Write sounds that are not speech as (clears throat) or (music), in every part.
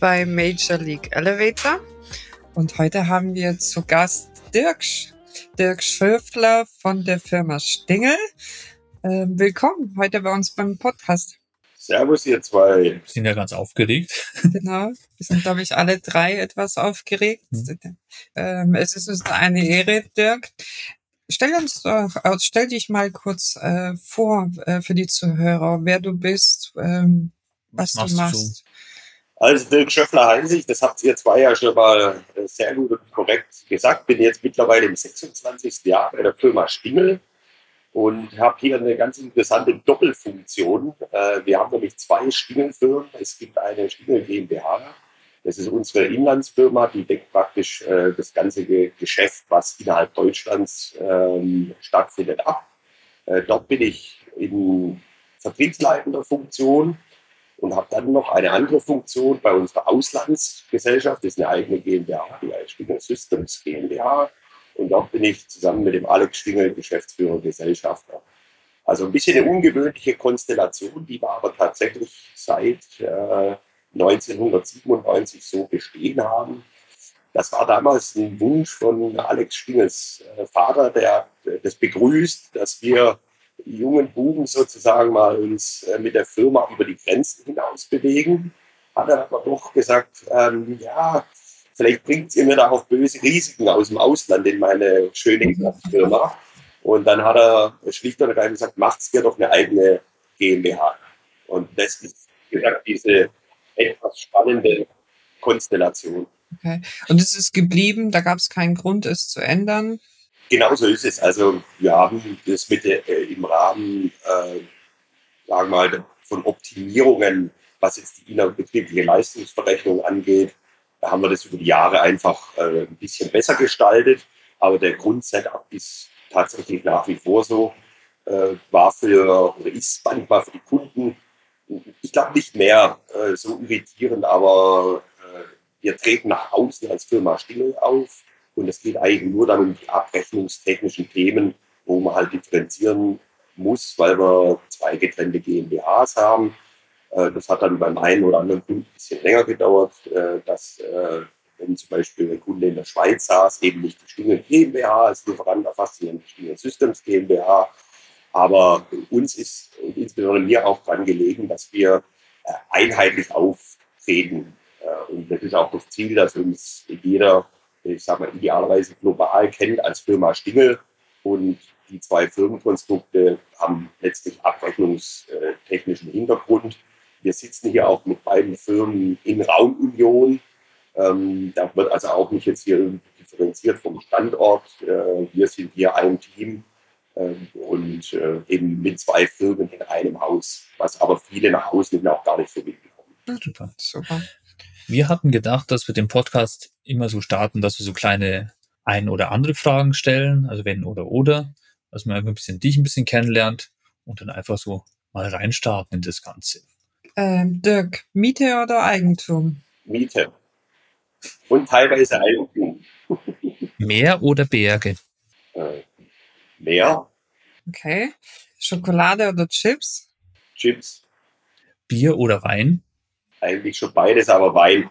bei Major League Elevator. Und heute haben wir zu Gast Dirk, Dirk Schöfler von der Firma Stingel. Äh, willkommen heute bei uns beim Podcast. Servus, ihr zwei. Wir sind ja ganz aufgeregt. Genau, wir sind, glaube ich, alle drei etwas aufgeregt. Mhm. Ähm, es ist uns eine Ehre, Dirk. Stell uns doch, äh, stell dich mal kurz äh, vor äh, für die Zuhörer, wer du bist, ähm, was, was du machst. Also Dirk Schöffler heiße ich, das habt ihr zwei ja schon mal äh, sehr gut und korrekt gesagt. Bin jetzt mittlerweile im 26. Jahr bei der Firma Stingel und habe hier eine ganz interessante Doppelfunktion. Äh, wir haben nämlich zwei Stingelfirmen. Es gibt eine Stingel GmbH. Das ist unsere Inlandsfirma, die deckt praktisch äh, das ganze Geschäft, was innerhalb Deutschlands ähm, stattfindet, ab. Dort bin ich in vertriebsleitender Funktion und habe dann noch eine andere Funktion bei unserer Auslandsgesellschaft. Das ist eine eigene GmbH, die Stingel Systems GmbH. Und dort bin ich zusammen mit dem Alex Stingel Geschäftsführer Gesellschafter. Also ein bisschen eine ungewöhnliche Konstellation, die wir aber tatsächlich seit äh, 1997 so bestehen haben. Das war damals ein Wunsch von Alex Stingels äh, Vater, der das begrüßt, dass wir jungen Buben sozusagen mal uns äh, mit der Firma über die Grenzen hinaus bewegen. Hat er aber doch gesagt, ähm, ja, vielleicht bringt ihr mir da auch böse Risiken aus dem Ausland in meine schöne Firma. Und dann hat er schlicht und ergreifend gesagt, macht's mir doch eine eigene GmbH. Und das ist gesagt, diese etwas spannende Konstellation. Okay. Und es ist geblieben, da gab es keinen Grund, es zu ändern? Genau so ist es. Also wir haben das mit äh, im Rahmen, äh, sagen wir mal, von Optimierungen, was jetzt die innerbetriebliche Leistungsverrechnung angeht, da haben wir das über die Jahre einfach äh, ein bisschen besser gestaltet. Aber der Grundsetup ist tatsächlich nach wie vor so. Äh, war für oder ist manchmal für die Kunden, ich glaube nicht mehr äh, so irritierend, aber äh, wir treten nach außen als Firma Stingel auf. Und es geht eigentlich nur dann um die abrechnungstechnischen Themen, wo man halt differenzieren muss, weil wir zwei getrennte GmbHs haben. Äh, das hat dann beim einen oder anderen Kunden ein bisschen länger gedauert, äh, dass äh, wenn zum Beispiel ein Kunde in der Schweiz saß, eben nicht die Stingel GmbH als Lieferant erfasst, sondern die Stingel Systems GmbH. Aber uns ist und insbesondere mir auch daran gelegen, dass wir einheitlich auftreten. Und das ist auch das Ziel, dass uns jeder, ich sage mal, idealerweise global kennt als Firma Stingel. Und die zwei Firmenkonstrukte haben letztlich abrechnungstechnischen Hintergrund. Wir sitzen hier auch mit beiden Firmen in Raumunion. Ähm, da wird also auch nicht jetzt hier differenziert vom Standort. Äh, wir sind hier ein Team äh, und äh, eben mit zwei Firmen in einem Haus, was aber viele nach Hause auch gar nicht so mitbekommen. Super. Super. Wir hatten gedacht, dass wir den Podcast immer so starten, dass wir so kleine ein oder andere Fragen stellen, also wenn oder oder, dass man einfach ein bisschen dich ein bisschen kennenlernt und dann einfach so mal reinstarten in das Ganze. Ähm, Dirk, Miete oder Eigentum? Miete. Und teilweise Eigentum. (laughs) Meer oder Berge? Äh, Meer. Okay. Schokolade oder Chips? Chips. Bier oder Wein? Eigentlich schon beides, aber Wein.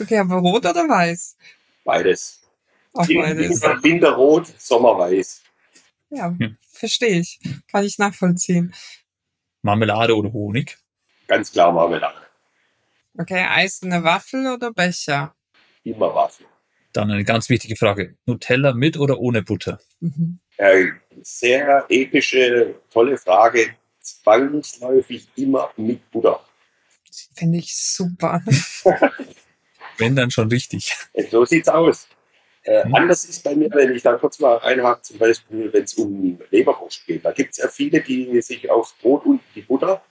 Okay, aber rot oder weiß? Beides. Auch beides. Winter, Winterrot, Sommerweiß. Ja, hm. verstehe ich. Kann ich nachvollziehen. Marmelade oder Honig? Ganz klar Marmelade. Okay, eiserne Waffel oder Becher? Immer Waffel. Dann eine ganz wichtige Frage. Nutella mit oder ohne Butter? Mhm. Äh, sehr epische, tolle Frage. Zwangsläufig immer mit Butter. Finde ich super. (laughs) Wenn dann schon richtig. So sieht's aus. Äh, mhm. Anders ist bei mir, wenn ich da kurz mal reinhake, zum Beispiel, wenn es um Leberwurst geht. Da gibt es ja viele, die sich aufs Brot und die Butter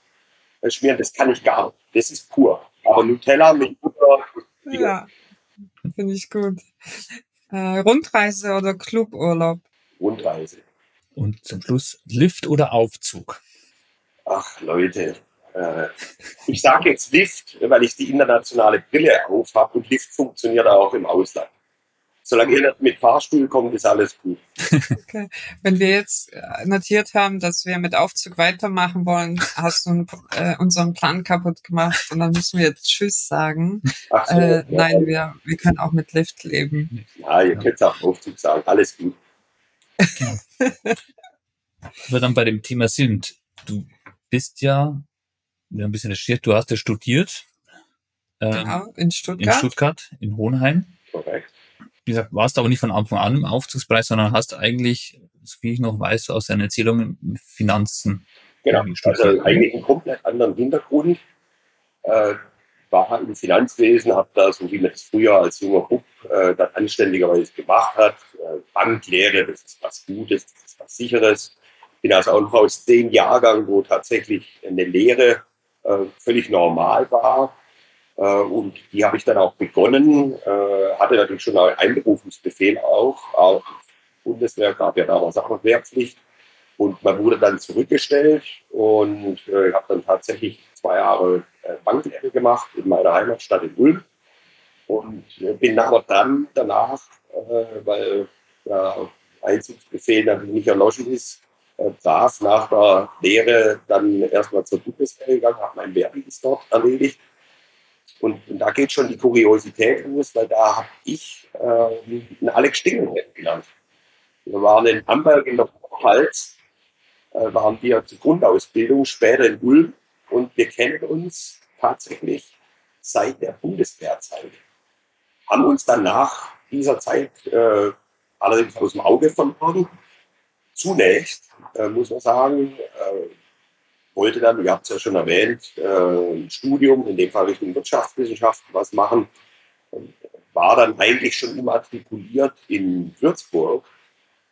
äh, schmieren. Das kann ich gar nicht. Das ist pur. Aber Nutella mit Butter. Ja, finde ich gut. Äh, Rundreise oder Cluburlaub? Rundreise. Und zum Schluss Lift oder Aufzug? Ach, Leute. Äh, ich sage jetzt Lift, weil ich die internationale Brille auf habe und Lift funktioniert auch im Ausland. Solange ihr nicht mit Fahrstuhl kommt, ist alles gut. Okay. Wenn wir jetzt äh, notiert haben, dass wir mit Aufzug weitermachen wollen, hast du äh, unseren Plan kaputt gemacht und dann müssen wir jetzt Tschüss sagen. Ach so, Äh, ja, nein, wir, wir können auch mit Lift leben. Ja, ihr könnt es auch Aufzug sagen. Alles gut. wir dann bei dem Thema sind. Du bist ja, ein bisschen recherchiert, du hast ja studiert ähm, Genau, in in Stuttgart. Stuttgart, in Hohenheim. Korrekt. Wie gesagt, warst aber nicht von Anfang an im Aufzugspreis, sondern hast eigentlich, so wie ich noch weiß, aus deinen Erzählungen Finanzen. Genau. Also eigentlich einen komplett anderen Hintergrund. Äh, war im Finanzwesen, habe da, so wie man das früher als junger Bub äh, dann anständigerweise gemacht hat, äh, Banklehre, das ist was Gutes, das ist was Sicheres. Bin also auch noch aus dem Jahrgang, wo tatsächlich eine Lehre äh, völlig normal war. Äh, und die habe ich dann auch begonnen, äh, hatte natürlich schon einen Einberufungsbefehl auch. auch Bundeswehr gab ja damals auch noch Wehrpflicht. Und man wurde dann zurückgestellt und äh, habe dann tatsächlich zwei Jahre äh, Banklehre gemacht in meiner Heimatstadt in Ulm. Und äh, bin aber dann danach, äh, weil der Einzugsbefehl natürlich nicht erloschen ist, äh, brav nach der Lehre dann erstmal zur Bundeswehr gegangen, habe meinen Wehrdienst dort erledigt. Und, und da geht schon die Kuriosität los, weil da habe ich äh, einen Alex Stingel kennengelernt. Wir waren in Amberg in der Pfalz, äh, waren wir zur Grundausbildung, später in Ulm und wir kennen uns tatsächlich seit der Bundeswehrzeit. Haben uns dann nach dieser Zeit äh, allerdings aus dem Auge verloren. Zunächst, äh, muss man sagen, äh, wollte dann, ihr habt es ja schon erwähnt, äh, ein Studium, in dem Fall Richtung Wirtschaftswissenschaften was machen. War dann eigentlich schon immatrikuliert in Würzburg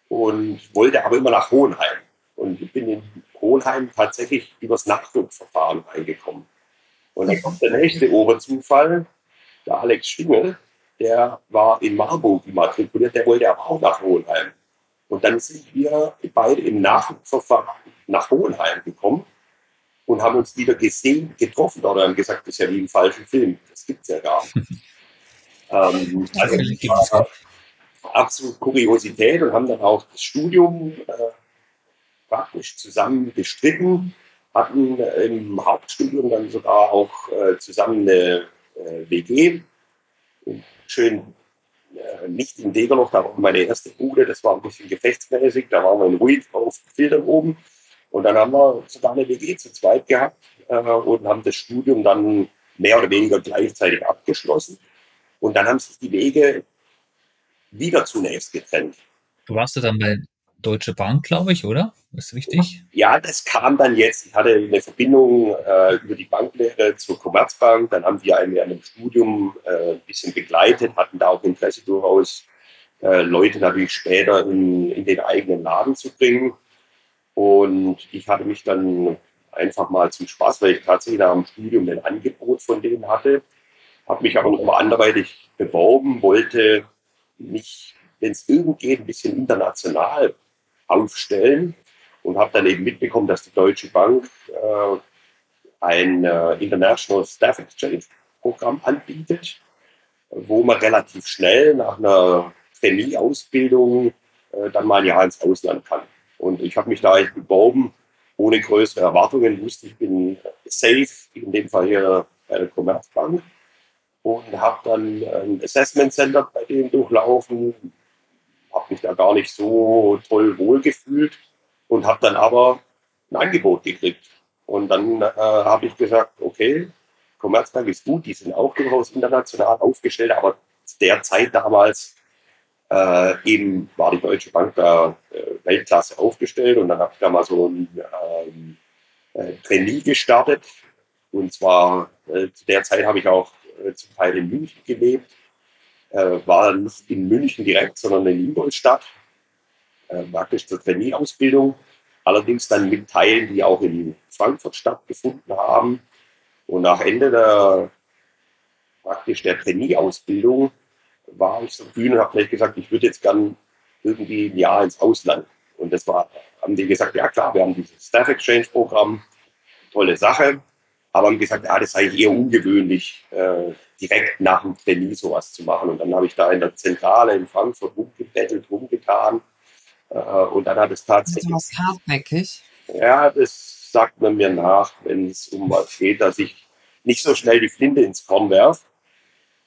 und wollte aber immer nach Hohenheim. Und ich bin in Hohenheim tatsächlich übers Nachdruckverfahren reingekommen. Und dann kommt der nächste Oberzufall, der Alex Schwingel, der war in Marburg immatrikuliert, der wollte aber auch nach Hohenheim. Und dann sind wir beide im Nachdruckverfahren nach Hohenheim gekommen und haben uns wieder gesehen, getroffen oder haben gesagt, das ist ja wie im falschen Film. Das gibt's ja gar nicht. (laughs) ähm, also war absolut Kuriosität und haben dann auch das Studium äh, praktisch zusammen bestritten, hatten im Hauptstudium dann sogar auch äh, zusammen eine äh, WG. Schön äh, nicht in Degerloch, da war meine erste Bude, das war ein bisschen gefechtsmäßig, da waren wir in Ruid auf Filtern oben. Und dann haben wir sogar eine WG zu zweit gehabt äh, und haben das Studium dann mehr oder weniger gleichzeitig abgeschlossen. Und dann haben sich die Wege wieder zunächst getrennt. Du warst ja dann bei Deutsche Bank, glaube ich, oder? Ist richtig? Ja, das kam dann jetzt. Ich hatte eine Verbindung äh, über die Banklehre zur Commerzbank. Dann haben wir einen dem Studium äh, ein bisschen begleitet, hatten da auch Interesse durchaus, äh, Leute natürlich später in, in den eigenen Laden zu bringen. Und ich hatte mich dann einfach mal zum Spaß, weil ich tatsächlich nach dem Studium ein Angebot von denen hatte, habe mich aber noch mal anderweitig beworben, wollte mich, wenn es irgend geht, ein bisschen international aufstellen und habe dann eben mitbekommen, dass die Deutsche Bank äh, ein äh, International Staff Exchange Programm anbietet, wo man relativ schnell nach einer Trainee-Ausbildung äh, dann mal ein Jahr ins Ausland kann. Und ich habe mich da echt beworben, ohne größere Erwartungen, wusste ich bin safe, in dem Fall hier bei der Commerzbank und habe dann ein Assessment Center bei denen durchlaufen, habe mich da gar nicht so toll wohlgefühlt und habe dann aber ein Angebot gekriegt. Und dann äh, habe ich gesagt, okay, Commerzbank ist gut, die sind auch durchaus international aufgestellt, aber zu der Zeit damals äh, eben war die Deutsche Bank da äh, Weltklasse aufgestellt und dann habe ich da mal so ein ähm, äh, Trainee gestartet. Und zwar äh, zu der Zeit habe ich auch äh, zum Teil in München gelebt, äh, war nicht in München direkt, sondern in Ingolstadt, äh, praktisch zur Trainee-Ausbildung. Allerdings dann mit Teilen, die auch in Frankfurt stattgefunden haben. Und nach Ende der praktisch der Trainee-Ausbildung war ich so grün und habe vielleicht gesagt, ich würde jetzt gern irgendwie ein Jahr ins Ausland. Und das war, haben die gesagt, ja klar, wir haben dieses Staff Exchange Programm, tolle Sache. Aber haben gesagt, ja, das ist eigentlich eher ungewöhnlich, äh, direkt nach dem Trainee sowas zu machen. Und dann habe ich da in der Zentrale in Frankfurt rumgebettelt, rumgetan. Äh, und dann hat es tatsächlich. Das war hartnäckig. Ja, das sagt man mir nach, wenn es um was geht, dass ich nicht so schnell die Flinte ins Korn werfe.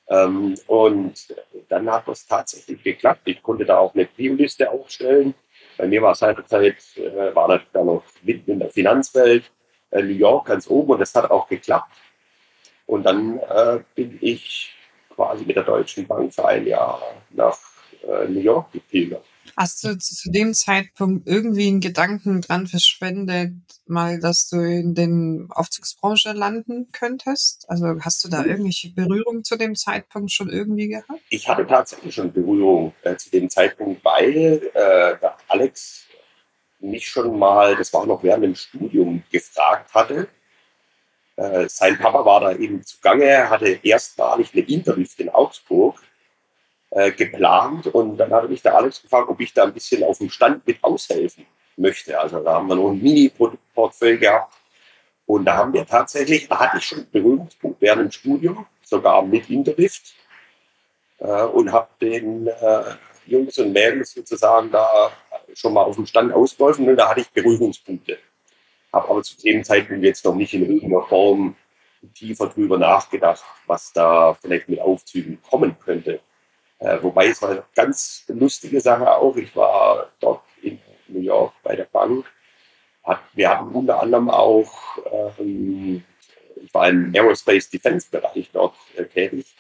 Ähm, und dann hat das tatsächlich geklappt. Ich konnte da auch eine Prio-Liste aufstellen. Bei mir war seinerzeit, äh, war das da noch mitten in der Finanzwelt, äh, New York ganz oben und das hat auch geklappt. Und dann äh, bin ich quasi mit der Deutschen Bank für ein Jahr nach äh, New York gepilgert. Hast du zu dem Zeitpunkt irgendwie einen Gedanken dran verschwendet, mal, dass du in den Aufzugsbranche landen könntest? Also hast du da irgendwelche Berührung zu dem Zeitpunkt schon irgendwie gehabt? Ich hatte tatsächlich schon Berührung äh, zu dem Zeitpunkt, weil äh, der Alex mich schon mal, das war noch während dem Studium, gefragt hatte. Äh, sein Papa war da eben zugange, hatte erstmalig eine Interlift in Augsburg äh, geplant und dann hatte mich der Alex gefragt, ob ich da ein bisschen auf dem Stand mit aushelfen möchte. Also da haben wir noch ein Mini-Portfolio gehabt und da haben wir tatsächlich, da hatte ich schon Berührungspunkt während dem Studium, sogar mit Interlift äh, und habe den äh, Jungs und Mädels sozusagen da schon mal auf dem Stand ausgeholfen und da hatte ich Berührungspunkte. Habe aber zu dem Zeitpunkt jetzt noch nicht in irgendeiner Form tiefer drüber nachgedacht, was da vielleicht mit Aufzügen kommen könnte. Äh, wobei es war eine ganz lustige Sache auch. Ich war dort in New York bei der Bank. Hat, wir hatten unter anderem auch, ähm, ich war im Aerospace Defense Bereich dort äh, tätig.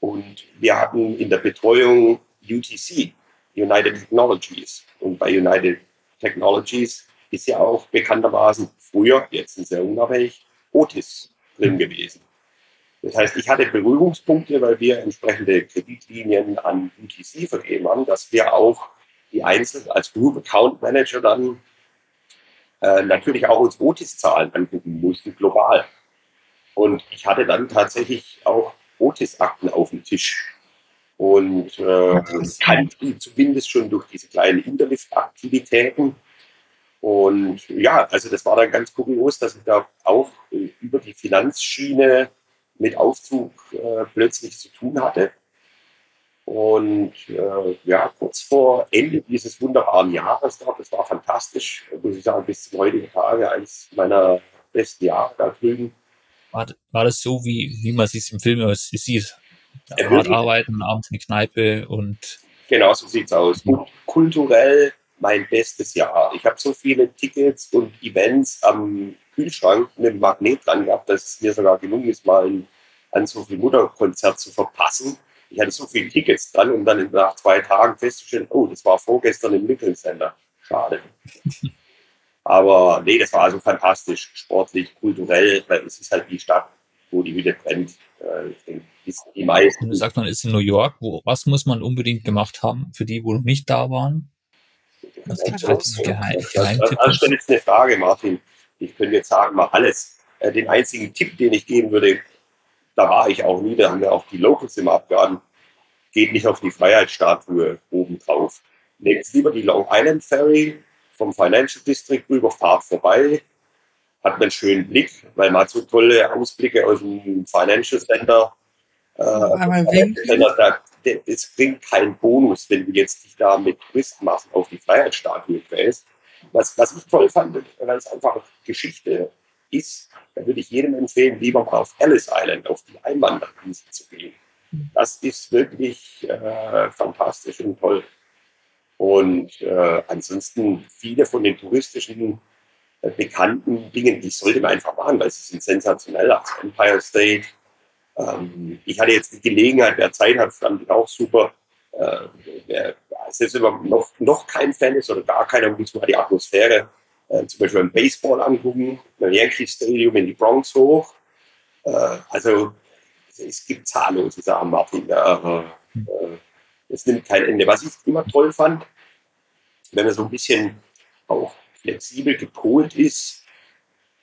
Und wir hatten in der Betreuung UTC, United Technologies. Und bei United Technologies ist ja auch bekanntermaßen früher, jetzt sind sie ja unabhängig, Otis drin gewesen. Das heißt, ich hatte Berührungspunkte, weil wir entsprechende Kreditlinien an UTC vergeben haben, dass wir auch die Einzelnen als Group Account Manager dann äh, natürlich auch uns Otis-Zahlen angucken mussten, global. Und ich hatte dann tatsächlich auch Otis-Akten auf dem Tisch. Und äh, kannte die zumindest schon durch diese kleinen Interlift-Aktivitäten. Und ja, also das war dann ganz kurios, dass ich da auch äh, über die Finanzschiene mit Aufzug äh, plötzlich zu tun hatte. Und äh, ja, kurz vor Ende dieses wunderbaren Jahres dort, das war fantastisch, muss ich sagen, bis zum heutigen Tage eines meiner besten Jahre da drüben. War, war das so, wie, wie man sich im Film sieht? Hart arbeiten, abends in die Kneipe und. Genau, so sieht's aus. Und kulturell mein bestes Jahr. Ich habe so viele Tickets und Events am Kühlschrank mit dem Magnet dran gehabt, dass es mir sogar gelungen ist, mal ein, ein so viel Mutterkonzert zu verpassen. Ich hatte so viele Tickets dran, um dann nach zwei Tagen festzustellen, oh, das war vorgestern im Nickel Center. Schade. (laughs) Aber nee, das war also fantastisch, sportlich, kulturell, weil es ist halt die Stadt, wo die Hütte brennt. Äh, ich denke, die meisten. Du sagst, man ist in New York. Wo, was muss man unbedingt gemacht haben für die, wo noch nicht da waren? Was gibt es für Geheim Geheimtipps? Das ist jetzt eine Frage, Martin ich könnte jetzt sagen, mal alles. Äh, den einzigen Tipp, den ich geben würde, da war ich auch nie, da haben wir auch die Locals immer abgeraten, geht nicht auf die Freiheitsstatue oben drauf. Nehmt lieber die Long Island Ferry vom Financial District rüber, fahrt vorbei, hat man einen schönen Blick, weil man hat so tolle Ausblicke aus dem Financial Center. Äh, da, es bringt keinen Bonus, wenn du jetzt dich da mit Touristenmassen auf die Freiheitsstatue quälst. Was, was ich toll fand, weil es einfach Geschichte ist, da würde ich jedem empfehlen, lieber mal auf Ellis Island, auf die Einwanderinsel zu gehen. Das ist wirklich äh, fantastisch und toll. Und äh, ansonsten viele von den touristischen bekannten Dingen, die sollte man einfach machen, weil sie sind sensationell. Also Empire State. Ähm, ich hatte jetzt die Gelegenheit, wer Zeit hat, fand ich auch super. Äh, wer, selbst wenn man noch, noch kein Fan ist oder gar keiner, muss man die Atmosphäre äh, zum Beispiel beim Baseball angucken, beim Yankee Stadium in die Bronx hoch. Äh, also es gibt zahllose Sachen, Martin. Ja, äh, es nimmt kein Ende. Was ich immer toll fand, wenn man so ein bisschen auch flexibel gepolt ist,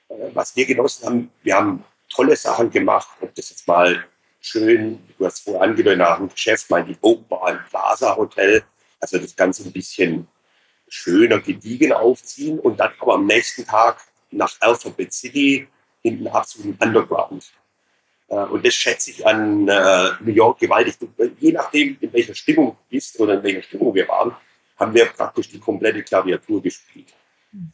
äh, was wir genossen haben, wir haben tolle Sachen gemacht, ob das jetzt mal schön, du hast vorher angedeutet, nach dem Geschäft mein die Oakbar Plaza Hotel. Also das Ganze ein bisschen schöner, gediegen aufziehen und dann aber am nächsten Tag nach Alphabet City in den absoluten Underground. Äh, und das schätze ich an äh, New York gewaltig. Je nachdem, in welcher Stimmung du bist oder in welcher Stimmung wir waren, haben wir praktisch die komplette Klaviatur gespielt.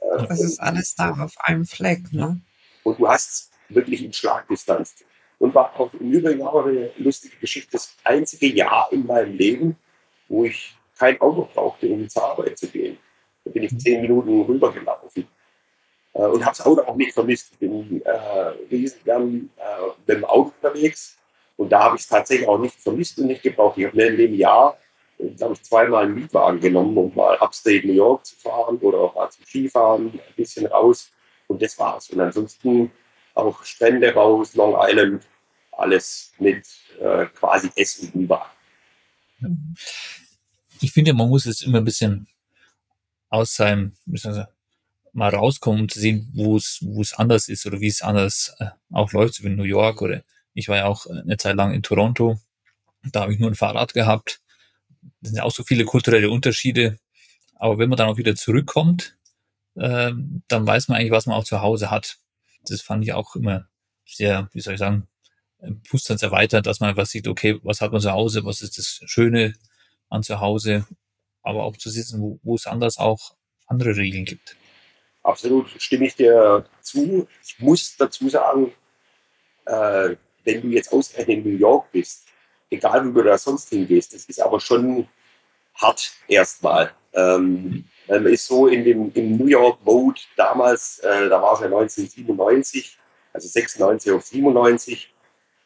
Äh, das ist alles da auf einem Fleck, ne? Und du hast wirklich in Schlagdistanz. Und war auch im Übrigen auch eine lustige Geschichte. Das einzige Jahr in meinem Leben, wo ich kein Auto brauchte, um zur Arbeit zu gehen. Da bin ich zehn Minuten rübergelaufen. Äh, und habe das Auto auch nicht vermisst. Ich bin äh, riesengern äh, mit dem Auto unterwegs. Und da habe ich es tatsächlich auch nicht vermisst und nicht gebraucht. Ich habe mir in dem Jahr, glaube ich, zweimal einen Mietwagen genommen, um mal upstate New York zu fahren oder auch mal zum Skifahren, ein bisschen raus. Und das war's. Und ansonsten auch Strände raus, Long Island, alles mit äh, quasi und U-Bahn. Ich finde, man muss jetzt immer ein bisschen aus seinem, mal rauskommen, um zu sehen, wo es, wo es anders ist oder wie es anders äh, auch läuft, so wie in New York oder ich war ja auch eine Zeit lang in Toronto. Da habe ich nur ein Fahrrad gehabt. Sind auch so viele kulturelle Unterschiede. Aber wenn man dann auch wieder zurückkommt, äh, dann weiß man eigentlich, was man auch zu Hause hat. Das fand ich auch immer sehr, wie soll ich sagen, Bewusstseins erweitert, dass man einfach sieht, okay, was hat man zu Hause, was ist das Schöne an zu Hause, aber auch zu sitzen, wo, wo es anders auch andere Regeln gibt. Absolut, stimme ich dir zu. Ich muss dazu sagen, äh, wenn du jetzt ausgerechnet in New York bist, egal wo du da sonst hingehst, das ist aber schon hart erstmal. Ähm, man ist so in dem im New York Mode damals, äh, da war es ja 1997, also 96 auf 97,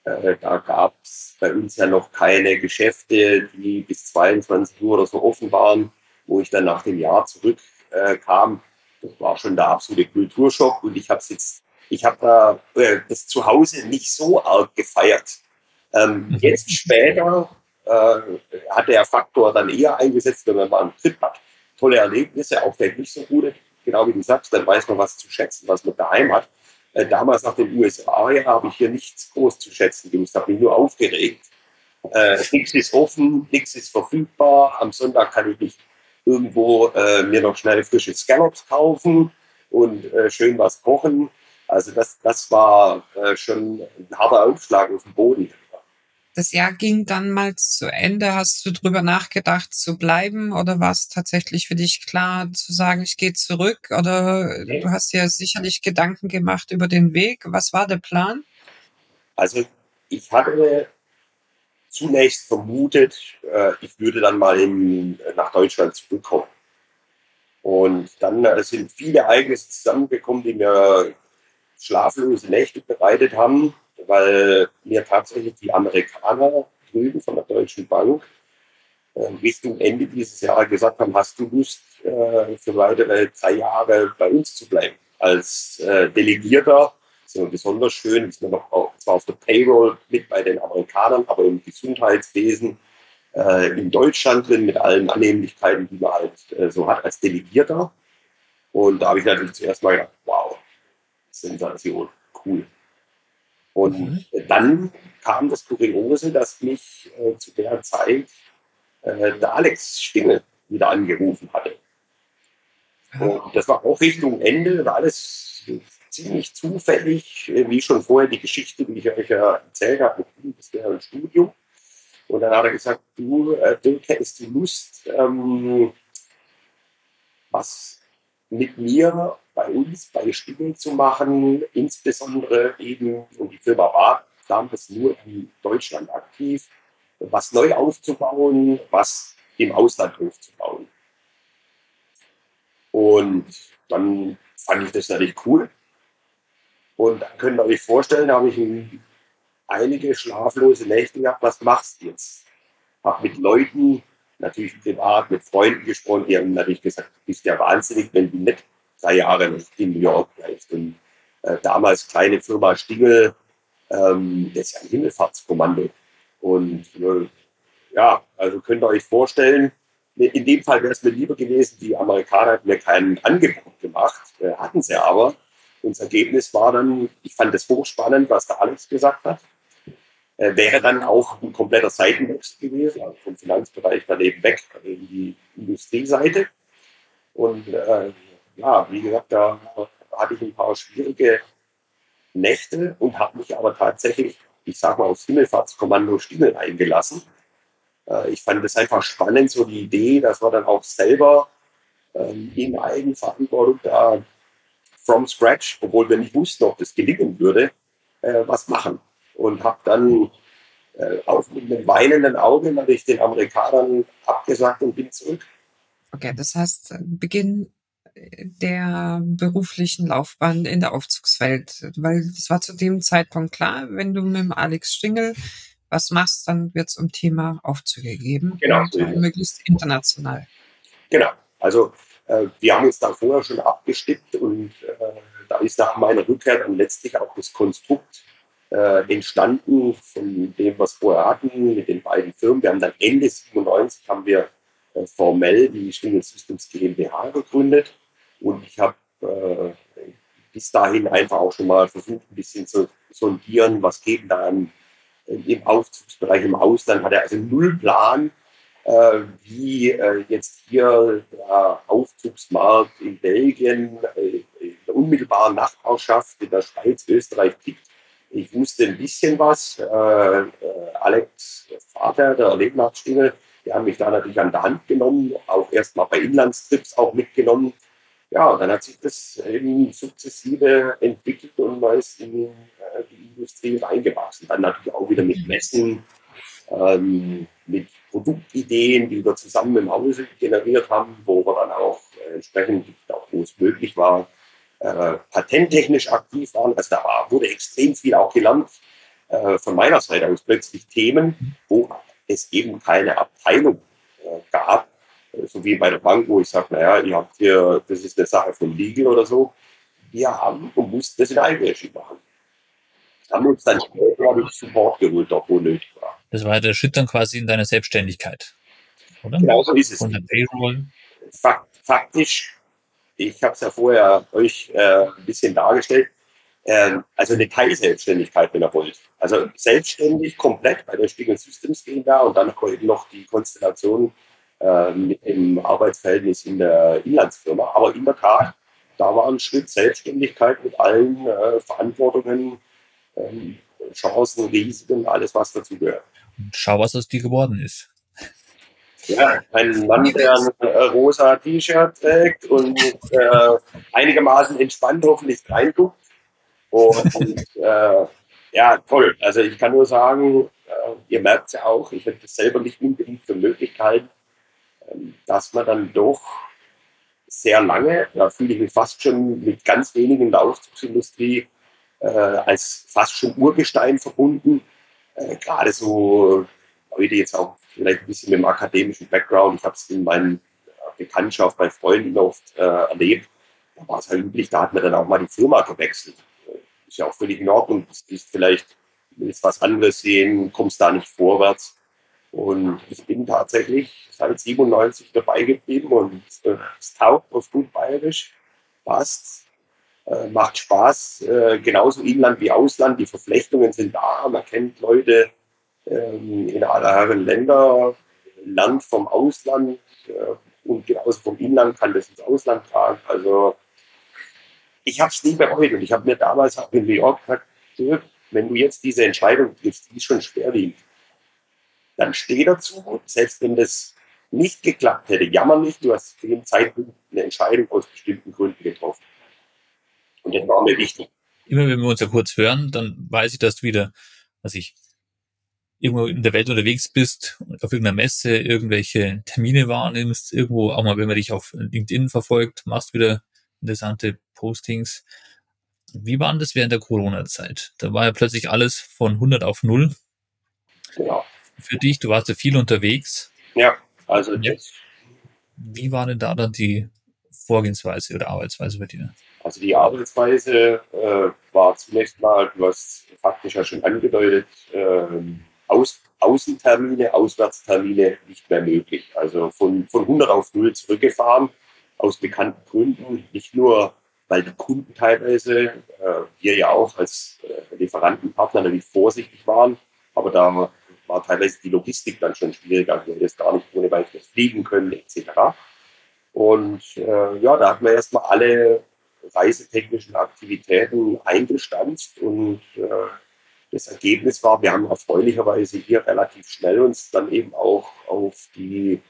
äh, da gab es bei uns ja noch keine Geschäfte, die bis 22 Uhr oder so offen waren, wo ich dann nach dem Jahr zurückkam. Äh, das war schon der absolute Kulturschock und ich habe jetzt, ich habe da äh, das zu Hause nicht so arg gefeiert. Ähm. Jetzt später äh, hat der Faktor dann eher eingesetzt, wenn man mal einen Trip hat. Tolle Erlebnisse, auch wenn nicht so gute, genau wie du sagst, dann weiß man was zu schätzen, was man daheim hat. Äh, damals nach den USA ja, habe ich hier nichts groß zu schätzen gewusst, habe mich nur aufgeregt. Äh, nichts ist offen, nichts ist verfügbar. Am Sonntag kann ich nicht irgendwo äh, mir noch schnell frische Scallops kaufen und äh, schön was kochen. Also das, das war äh, schon ein harter Aufschlag auf dem Boden. Das Jahr ging dann mal zu Ende. Hast du drüber nachgedacht zu bleiben oder war es tatsächlich für dich klar zu sagen, ich gehe zurück? Oder du hast ja sicherlich Gedanken gemacht über den Weg. Was war der Plan? Also ich hatte zunächst vermutet, äh, ich würde dann mal in, nach Deutschland zurückkommen. Und dann äh, sind viele Ereignisse zusammengekommen, die mir schlaflose Nächte bereitet haben, weil mir tatsächlich die Amerikaner drüben von der Deutschen Bank äh, Richtung Ende dieses Jahres gesagt haben, hast du Lust, äh, für weitere drei Jahre bei uns zu bleiben als äh, Delegierter ist besonders schön, ist man noch auch, zwar auf der Payroll mit bei den Amerikanern, aber im Gesundheitswesen in Deutschland drin mit allen Annehmlichkeiten, die man halt so hat als Delegierter. Und da habe ich natürlich zuerst mal gedacht, wow, Sensation, cool. Und mhm. dann kam das Kuriose, dass mich äh, zu der Zeit äh, der Alex Stingel wieder angerufen hatte. Und das war auch Richtung Ende, war alles ziemlich zufällig, äh, wie schon vorher die Geschichte, die ich euch ja erzählt habe, das wäre ein Studium. Und dann hat er gesagt, du, äh, Dirk, hättest du Lust, ähm, was mit mir bei uns bei Stimmung zu machen, insbesondere eben, und die Firma war damals nur in Deutschland aktiv, was neu aufzubauen, was im Ausland aufzubauen. Und dann fand ich das natürlich cool. Und dann könnt ihr euch vorstellen, habe ich einige schlaflose Nächte gehabt. Was machst du jetzt? Habe mit Leuten, natürlich privat, mit Freunden gesprochen. Die haben natürlich gesagt, du bist ja wahnsinnig, wenn du nicht drei Jahre in New York bleibst. Und äh, damals kleine Firma Stingel, ähm, das ist ja ein Himmelfahrtskommando. Und äh, ja, also könnt ihr euch vorstellen, in dem Fall wäre es mir lieber gewesen, die Amerikaner hätten mir kein Angebot gemacht, äh, hatten sie aber. Und das Ergebnis war dann, ich fand es hochspannend, was der Alex gesagt hat. Äh, wäre dann auch ein kompletter Seitenwechsel gewesen, also vom Finanzbereich daneben weg in die Industrieseite. Und äh, ja, wie gesagt, da hatte ich ein paar schwierige Nächte und habe mich aber tatsächlich, ich sage mal, aufs Himmelfahrtskommando Stimmel eingelassen. Äh, ich fand es einfach spannend, so die Idee, dass wir dann auch selber ähm, in Eigenverantwortung da from scratch, obwohl wir nicht wussten, ob das gelingen würde, äh, was machen. Und habe dann äh, auch mit einem weinenden Auge natürlich den Amerikanern abgesagt und bin zurück. Okay, das heißt, Beginn der beruflichen Laufbahn in der Aufzugswelt? Weil es war zu dem Zeitpunkt klar, wenn du mit dem Alex Stingel was machst, dann wird es um Thema Aufzüge geben. Genau. Und, äh, möglichst international. Genau. Also äh, wir haben uns da vorher schon abgestimmt und äh, da ist nach meiner Rückkehr dann letztlich auch das Konstrukt äh, entstanden von dem, was wir vorher hatten mit den beiden Firmen. Wir haben dann Ende 97 haben wir äh, formell die Stingel Systems GmbH gegründet und ich habe äh, bis dahin einfach auch schon mal versucht, ein bisschen zu sondieren, was geht da im Aufzugsbereich im Ausland. Hat er also null Plan, äh, wie äh, jetzt hier der Aufzugsmarkt in Belgien, äh, in der unmittelbaren Nachbarschaft in der Schweiz, Österreich tickt. Ich wusste ein bisschen was. Äh, äh, Alex, Vater, der Lebensstimme, der hat mich da natürlich an der Hand genommen, auch erstmal bei Inlandstrips auch mitgenommen ja, dann hat sich das eben sukzessive entwickelt und man ist in äh, die Industrie reingewachsen. Dann natürlich auch wieder mit Messen, ähm, mit Produktideen, die wir zusammen im Hause generiert haben, wo wir dann auch entsprechend, auch wo es möglich war, äh, patenttechnisch aktiv waren. Also da war, wurde extrem viel auch gelernt äh, von meiner Seite aus plötzlich Themen, wo es eben keine Abteilung äh, gab, so wie bei der Bank, wo ich sage, naja, ihr habt hier, das ist eine Sache von Legal oder so. Wir haben und mussten das in Eigenregie machen. Haben uns dann glaube ich, Support geholt, dort wo nötig war. Das war der Schritt dann quasi in deiner Selbstständigkeit, oder? Genau so ist es. Und der Payroll. Fakt, faktisch, ich habe es ja vorher euch äh, ein bisschen dargestellt, äh, also eine Teilselbstständigkeit, wenn ihr wollt. Also selbstständig komplett bei der Spiegel Systems GmbH und dann noch die Konstellation äh, mit dem Arbeitsverhältnis in der Inlandsfirma. Aber in der Tat, da war ein Schritt Selbstständigkeit mit allen äh, Verantwortungen, ähm, Chancen, Risiken, alles, was dazu gehört. schau, was aus dir geworden ist. Ja, ein Mann, der ein äh, rosa T-Shirt trägt und äh, einigermaßen entspannt hoffentlich reinguckt. Und, und äh, ja, toll. Also ich kann nur sagen, äh, ihr merkt es ja auch, ich hätte das selber nicht unbedingt für Möglichkeiten, ähm, dass man dann doch sehr lange, da fühle ich mich fast schon mit ganz wenigen in der Aufzugsindustrie äh, als fast schon Urgestein verbunden. Äh, Gerade so heute jetzt auch vielleicht ein bisschen mit dem akademischen Background. Ich habe es in meinen Bekanntschaft bei Freunden oft äh, erlebt. Da war es halt üblich, da hat man dann auch mal die Firma gewechselt. Äh, ist ja auch völlig in Ordnung. Ist vielleicht, willst was anderes sehen, kommst da nicht vorwärts. Und ich bin tatsächlich seit 97 dabei geblieben und es taugt auf gut bayerisch, passt, äh, macht Spaß, äh, genauso Inland wie Ausland. Die Verflechtungen sind da, man kennt Leute ähm, in aller Herren Länder, Land vom Ausland äh, und genauso vom Inland kann das ins Ausland tragen. Also ich habe es nie bereut und ich habe mir damals auch in New York gesagt, wenn du jetzt diese Entscheidung triffst, die ist schon schwerwiegend dann steh dazu, selbst wenn das nicht geklappt hätte, jammer nicht, du hast zu dem Zeitpunkt eine Entscheidung aus bestimmten Gründen getroffen. Und das war mir wichtig. Immer wenn wir uns ja kurz hören, dann weiß ich, dass du wieder, was ich, irgendwo in der Welt unterwegs bist, auf irgendeiner Messe irgendwelche Termine wahrnimmst, irgendwo, auch mal wenn man dich auf LinkedIn verfolgt, machst wieder interessante Postings. Wie war denn das während der Corona-Zeit? Da war ja plötzlich alles von 100 auf 0. Genau für dich? Du warst ja viel unterwegs. Ja, also jetzt. Wie war denn da dann die Vorgehensweise oder Arbeitsweise bei dir? Also die Arbeitsweise äh, war zunächst mal, du hast faktisch ja schon angedeutet, äh, Aus, Außentermine, Auswärtstermine nicht mehr möglich. Also von, von 100 auf 0 zurückgefahren, aus bekannten Gründen. Nicht nur, weil die Kunden teilweise, äh, wir ja auch als äh, Lieferantenpartner natürlich vorsichtig waren, aber da war teilweise die Logistik dann schon schwierig, also wir hätten jetzt gar nicht ohne weiteres fliegen können etc. Und äh, ja, da hat man erstmal alle reisetechnischen Aktivitäten eingestanzt und äh, das Ergebnis war, wir haben erfreulicherweise hier relativ schnell uns dann eben auch auf die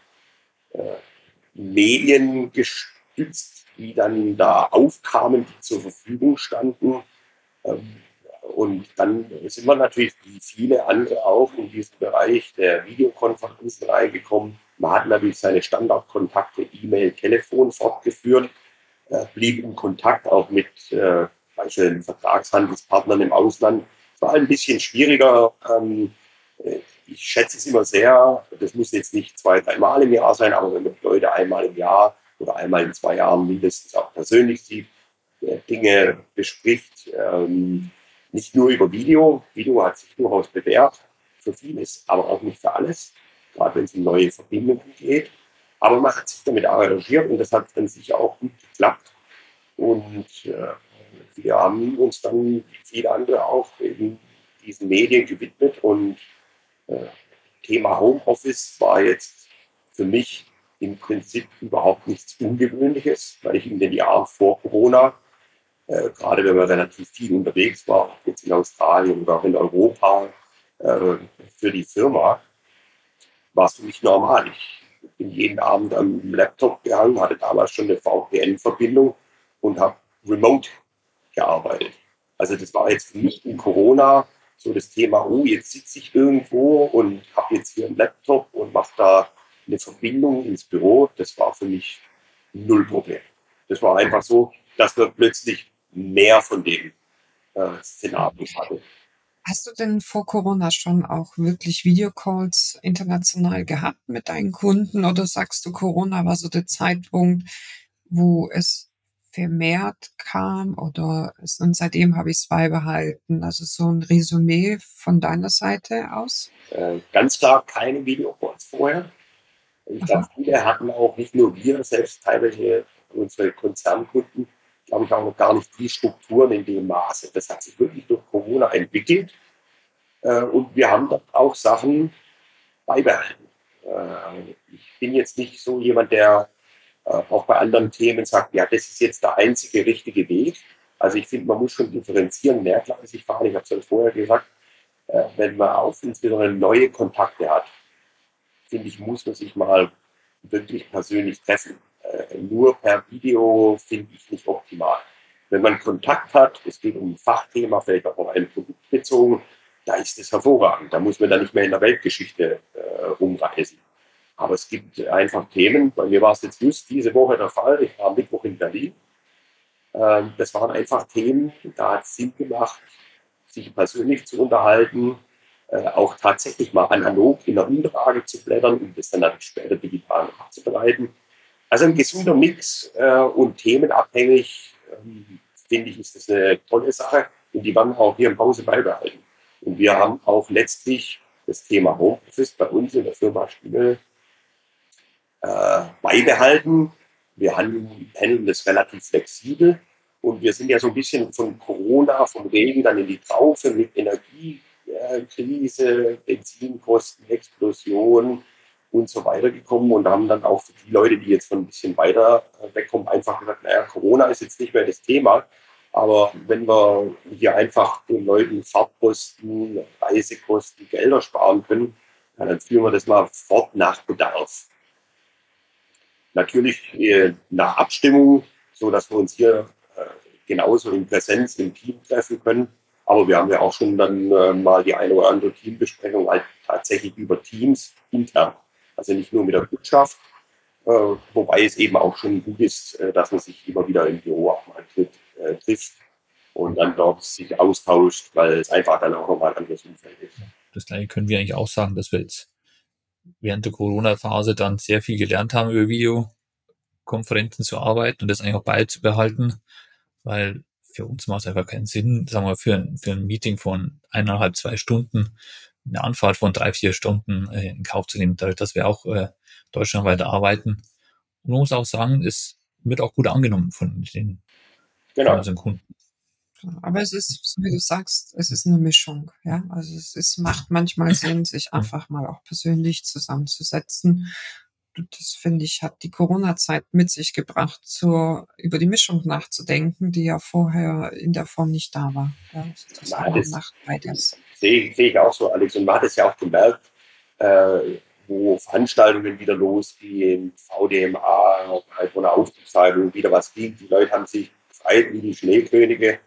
äh, Medien gestützt, die dann da aufkamen, die zur Verfügung standen. Ähm, und dann sind wir natürlich wie viele andere auch in diesen Bereich der Videokonferenzen reingekommen. Man hat natürlich seine Standardkontakte, E-Mail, Telefon fortgeführt, äh, blieb in Kontakt auch mit äh, beispielsweise Vertragshandelspartnern im Ausland. Es war ein bisschen schwieriger. Ähm, äh, ich schätze es immer sehr, das muss jetzt nicht zwei, dreimal im Jahr sein, aber wenn man Leute einmal im Jahr oder einmal in zwei Jahren mindestens auch persönlich sieht, äh, Dinge bespricht, ähm, nicht nur über Video. Video hat sich durchaus bewährt für vieles, aber auch nicht für alles, gerade wenn es um neue Verbindungen geht. Aber man hat sich damit arrangiert und das hat dann sicher auch gut geklappt. Und äh, wir haben uns dann, wie viele andere auch, in diesen Medien gewidmet. Und äh, Thema Homeoffice war jetzt für mich im Prinzip überhaupt nichts Ungewöhnliches, weil ich in den Jahren vor Corona äh, gerade wenn man relativ viel unterwegs war, jetzt in Australien oder auch in Europa, äh, für die Firma, war es für mich normal. Ich bin jeden Abend am Laptop gehangen, hatte damals schon eine VPN-Verbindung und habe remote gearbeitet. Also das war jetzt für mich in Corona so das Thema, oh, jetzt sitze ich irgendwo und habe jetzt hier einen Laptop und mache da eine Verbindung ins Büro. Das war für mich null Problem. Das war einfach so, dass wir plötzlich mehr von dem äh, Szenarios hatte. Hast du denn vor Corona schon auch wirklich Videocalls international gehabt mit deinen Kunden oder sagst du, Corona war so der Zeitpunkt, wo es vermehrt kam oder es, und seitdem habe ich es beibehalten? Also so ein Resümee von deiner Seite aus? Äh, ganz klar keine Videocalls vorher. Ich glaube, viele hatten auch nicht nur wir, selbst teilweise unsere Konzernkunden glaube ich, auch noch gar nicht die Strukturen in dem Maße. Das hat sich wirklich durch Corona entwickelt. Äh, und wir haben dort auch Sachen beibehalten. Äh, ich bin jetzt nicht so jemand, der äh, auch bei anderen Themen sagt, ja, das ist jetzt der einzige richtige Weg. Also ich finde, man muss schon differenzieren, mehrgleisig fahren. Ich habe es ja vorher gesagt, wenn man auf insbesondere neue Kontakte hat, finde ich, muss man sich mal wirklich persönlich treffen. Äh, nur per Video finde ich nicht optimal. Wenn man Kontakt hat, es geht um ein Fachthema, vielleicht auch um ein Produkt bezogen, da ist es hervorragend. Da muss man dann nicht mehr in der Weltgeschichte äh, rumreisen. Aber es gibt einfach Themen, bei mir war es jetzt just diese Woche der Fall, ich war am Mittwoch in Berlin. Ähm, das waren einfach Themen, da hat es Sinn gemacht, sich persönlich zu unterhalten, äh, auch tatsächlich mal analog in der Umfrage zu blättern und das dann, dann später digital nachzubereiten. Also ein gesunder Mix äh, und themenabhängig, ähm, finde ich, ist das eine tolle Sache und die werden auch hier im Hause beibehalten. Und wir haben auch letztlich das Thema Homeoffice bei uns in der Firma Stimmel äh, beibehalten. Wir handeln das relativ flexibel und wir sind ja so ein bisschen von Corona, vom Regen dann in die Traufe mit Energiekrise, Benzinkosten, Explosion, und so weiter gekommen und haben dann auch die Leute, die jetzt von ein bisschen weiter äh, wegkommen, einfach gesagt, naja, Corona ist jetzt nicht mehr das Thema, aber wenn wir hier einfach den Leuten Fahrtkosten, Reisekosten, Gelder sparen können, dann führen wir das mal fort nach Bedarf. Natürlich äh, nach Abstimmung, so dass wir uns hier äh, genauso in Präsenz im Team treffen können. Aber wir haben ja auch schon dann mal die eine oder andere Teambesprechung halt tatsächlich über Teams intern also nicht nur mit der Kundschaft, äh, wobei es eben auch schon gut ist, äh, dass man sich immer wieder im Büro auch mal äh, trifft und dann dort sich austauscht, weil es einfach dann auch nochmal ein anderes Umfeld ist. Das gleiche können wir eigentlich auch sagen, dass wir jetzt während der Corona-Phase dann sehr viel gelernt haben über Videokonferenzen zu arbeiten und das eigentlich auch beizubehalten, weil für uns macht es einfach keinen Sinn, sagen wir, für, für ein Meeting von eineinhalb, zwei Stunden eine Anfahrt von drei, vier Stunden äh, in Kauf zu nehmen, dass wir auch äh, deutschlandweit arbeiten. Und man muss auch sagen, es wird auch gut angenommen von den genau. von unseren Kunden. Aber es ist, wie du sagst, es ist eine Mischung, ja. Also es ist, macht manchmal (laughs) Sinn, sich einfach mal auch persönlich zusammenzusetzen. Das finde ich, hat die Corona-Zeit mit sich gebracht, zur, über die Mischung nachzudenken, die ja vorher in der Form nicht da war. Ja, das macht beides. Sehe, sehe ich auch so, Alex. Und man hat es ja auch gemerkt, äh, wo Veranstaltungen wieder losgehen, VDMA, halt von der Aufzugshaltung wieder was ging. Die Leute haben sich gefreut wie die Schneekönige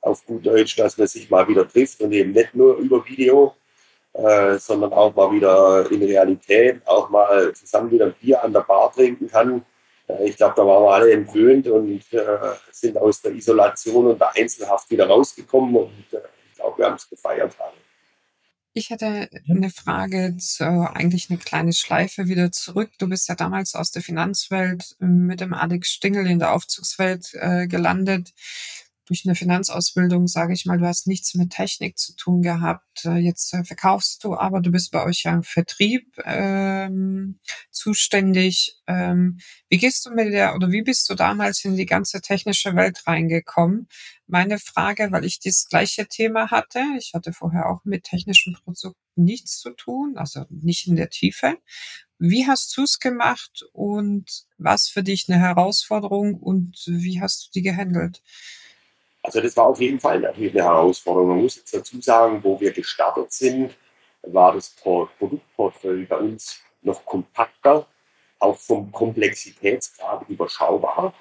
auf gut Deutsch, dass man sich mal wieder trifft und eben nicht nur über Video, äh, sondern auch mal wieder in Realität, auch mal zusammen wieder Bier an der Bar trinken kann. Äh, ich glaube, da waren wir alle entwöhnt und äh, sind aus der Isolation und der Einzelhaft wieder rausgekommen und äh, ich glaube, wir haben es gefeiert. Haben. Ich hätte eine Frage zu eigentlich eine kleine Schleife wieder zurück. Du bist ja damals aus der Finanzwelt mit dem Alex Stingel in der Aufzugswelt äh, gelandet durch eine Finanzausbildung, sage ich mal, du hast nichts mit Technik zu tun gehabt. Äh, jetzt äh, verkaufst du, aber du bist bei euch ja im Vertrieb ähm, zuständig. Ähm, wie gehst du mit der oder wie bist du damals in die ganze technische Welt reingekommen? Meine Frage, weil ich das gleiche Thema hatte. Ich hatte vorher auch mit technischen Produkten nichts zu tun, also nicht in der Tiefe. Wie hast du es gemacht und was für dich eine Herausforderung und wie hast du die gehandelt? Also das war auf jeden Fall natürlich eine Herausforderung. Man muss jetzt dazu sagen, wo wir gestartet sind, war das Produktportfolio bei uns noch kompakter, auch vom Komplexitätsgrad überschaubar.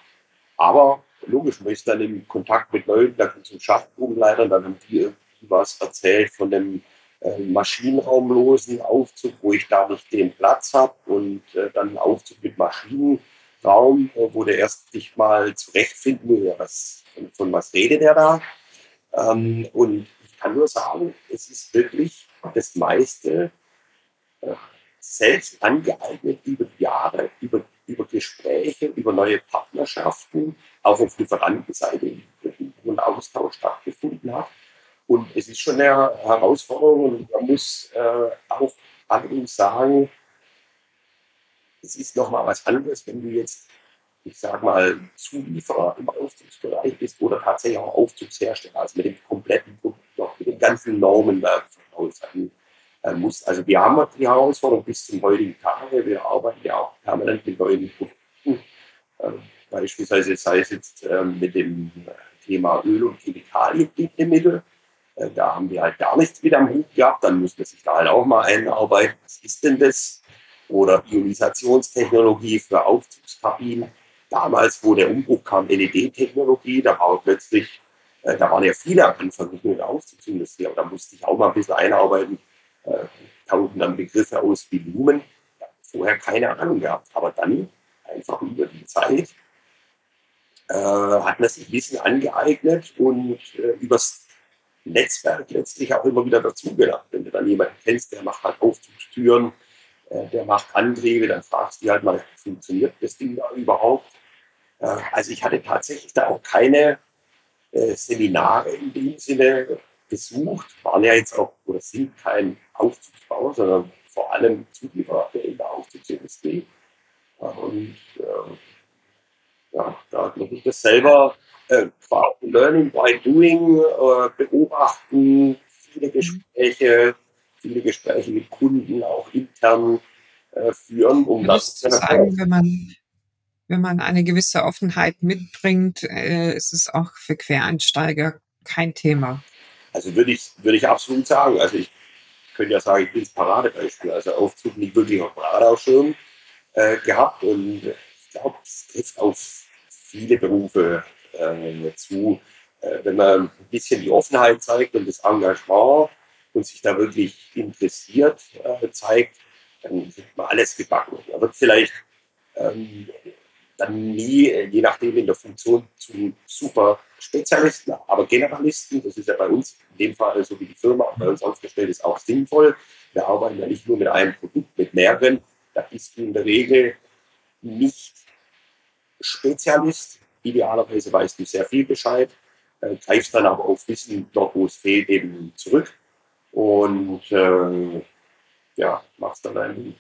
Aber logisch, man ist dann im Kontakt mit Leuten, da kommt zum Schachtgrubenleiter, dann haben die irgendwie was erzählt von dem äh, maschinenraumlosen Aufzug, wo ich da nicht den Platz habe und äh, dann Aufzug mit Maschinenraum, äh, wo der erst sich mal zurechtfinden muss, was von, was redet er da? Ähm, und ich kann nur sagen, es ist wirklich das meiste äh, selbst angeeignet über die Jahre, über, über Gespräche, über neue Partnerschaften, auch auf Lieferantenseite, wo ein Austausch stattgefunden hat. Und es ist schon eine Herausforderung und man muss äh, auch allerdings sagen, es ist nochmal was anderes, wenn du jetzt ich sag mal, Zulieferer im Aufzugsbereich bist oder tatsächlich auch Aufzugshersteller, also mit dem kompletten Produkt, mit dem ganzen Normenwerk voraushalten äh, muss. Also wir haben die Herausforderung bis zum heutigen Tage, wir arbeiten ja auch permanent mit neuen Produkten, äh, beispielsweise sei es jetzt äh, mit dem Thema Öl- und Chemikalien-Mittel. Äh, da haben wir halt gar nichts mit am Hut gehabt, dann muss man sich da halt auch mal einarbeiten, was ist denn das? Oder Ionisationstechnologie für Aufzugskabinen damals, wo der Umbruch kam, LED-Technologie, da war plötzlich, äh, da waren ja viele am Anfang nicht nur in der Aufzugsindustrie, aber da musste ich auch mal ein bisschen einarbeiten, äh, tauchen dann Begriffe aus wie Lumen, ja, vorher keine Ahnung gehabt, aber dann einfach über die Zeit äh, hat man sich Wissen angeeignet und äh, übers Netzwerk letztlich auch immer wieder dazugelernt. Wenn du dann jemanden kennst, der macht halt Aufzugstüren, der macht Antriebe, dann fragst du halt mal, funktioniert das Ding da überhaupt? Äh, also ich hatte tatsächlich da auch keine äh, Seminare in dem Sinne besucht, waren ja jetzt auch oder sind kein Aufzugsbau, sondern vor allem Zulieferer in der Aufzugsindustrie. Und äh, ja, da man sich das selber äh, Learning by Doing äh, beobachten, viele mhm. Gespräche, viele Gespräche mit Kunden, auch intern äh, führen, um das zu sagen, wenn man wenn man eine gewisse Offenheit mitbringt, äh, ist es auch für Quereinsteiger kein Thema. Also würde ich, würde ich absolut sagen. Also ich könnte ja sagen, ich bin das Paradebeispiel. Also Aufzug nicht wirklich auf Radaraufschirm äh, gehabt und ich glaube, es trifft auf viele Berufe äh, zu. Äh, wenn man ein bisschen die Offenheit zeigt und das Engagement und sich da wirklich interessiert äh, zeigt, dann wird man alles gebacken. Da wird vielleicht ähm, dann nie, äh, je nachdem in der Funktion, zu super Spezialisten, aber Generalisten. Das ist ja bei uns in dem Fall, so wie die Firma bei uns aufgestellt ist, auch sinnvoll. Wir arbeiten ja nicht nur mit einem Produkt, mit mehreren. Da bist du in der Regel nicht Spezialist. Idealerweise weißt du sehr viel Bescheid, äh, greifst dann aber auf Wissen dort, wo es fehlt, eben zurück und äh, ja, machst dann einen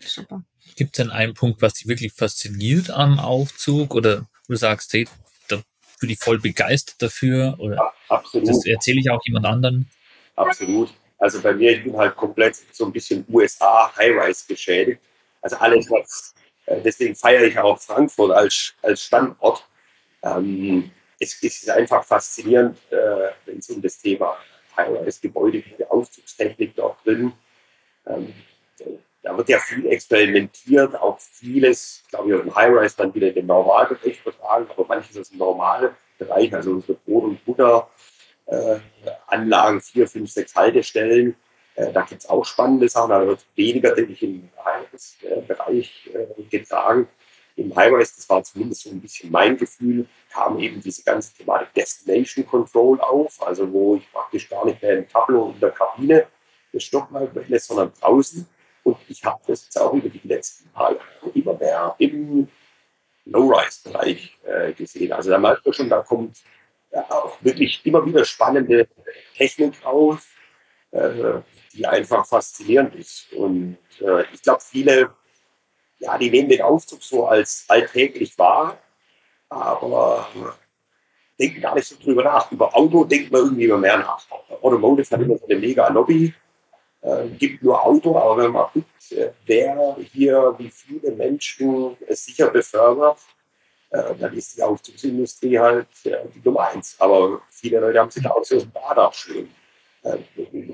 Super. Gibt es denn einen Punkt, was dich wirklich fasziniert am Aufzug oder du sagst, hey, da du dich voll begeistert dafür? Oder Ja, absolut. das erzähle ich auch jemand anderen? Absolut. Also bei mir, ich bin halt komplett so ein bisschen USA High-Rise geschädigt. Also alles, was, äh, deswegen feiere ich auch Frankfurt als, als Standort. Ähm, es, es ist einfach faszinierend, äh, wenn es um das Thema High-Rise-Gebäude geht, die Aufzugstechnik dort drin. Ähm, da wird ja viel experimentiert, auch vieles, glaube ich, aus dem High-Rise dann wieder in den Normalbereich übertragen, aber manches aus dem Normalbereich, also unsere Brot- und Butter äh, vier, fünf, sechs Haltestellen. Äh, da gibt es auch spannende Sachen, da wird weniger, denke ich, im High-Bereich äh, getragen. Im High-Rise, das war zumindest so ein bisschen mein Gefühl, kam eben diese ganze Thematik Destination Control auf, also wo ich praktisch gar nicht mehr im Tableau in der Kabine das Stockwerk wähle, sondern draußen. Und ich habe das jetzt auch über die letzten paar Jahre immer mehr im Low-Rise-Bereich äh, gesehen. Also da merkt man schon, da kommt ja, auch wirklich immer wieder spannende Technik raus, äh, die einfach faszinierend ist. Und äh, ich glaube, viele, ja, die nehmen den Aufzug so als alltäglich wahr, aber denken gar nicht so drüber nach. Über Auto denkt man irgendwie immer mehr nach. Automotive hat immer so eine mega Lobby, äh, gibt nur Auto, aber wenn man guckt, äh, wer hier wie viele Menschen sicher befördert, äh, dann ist die Aufzugsindustrie halt äh, die Nummer eins. Aber viele Leute haben sich da auch so aus dem Bad abschwimmen.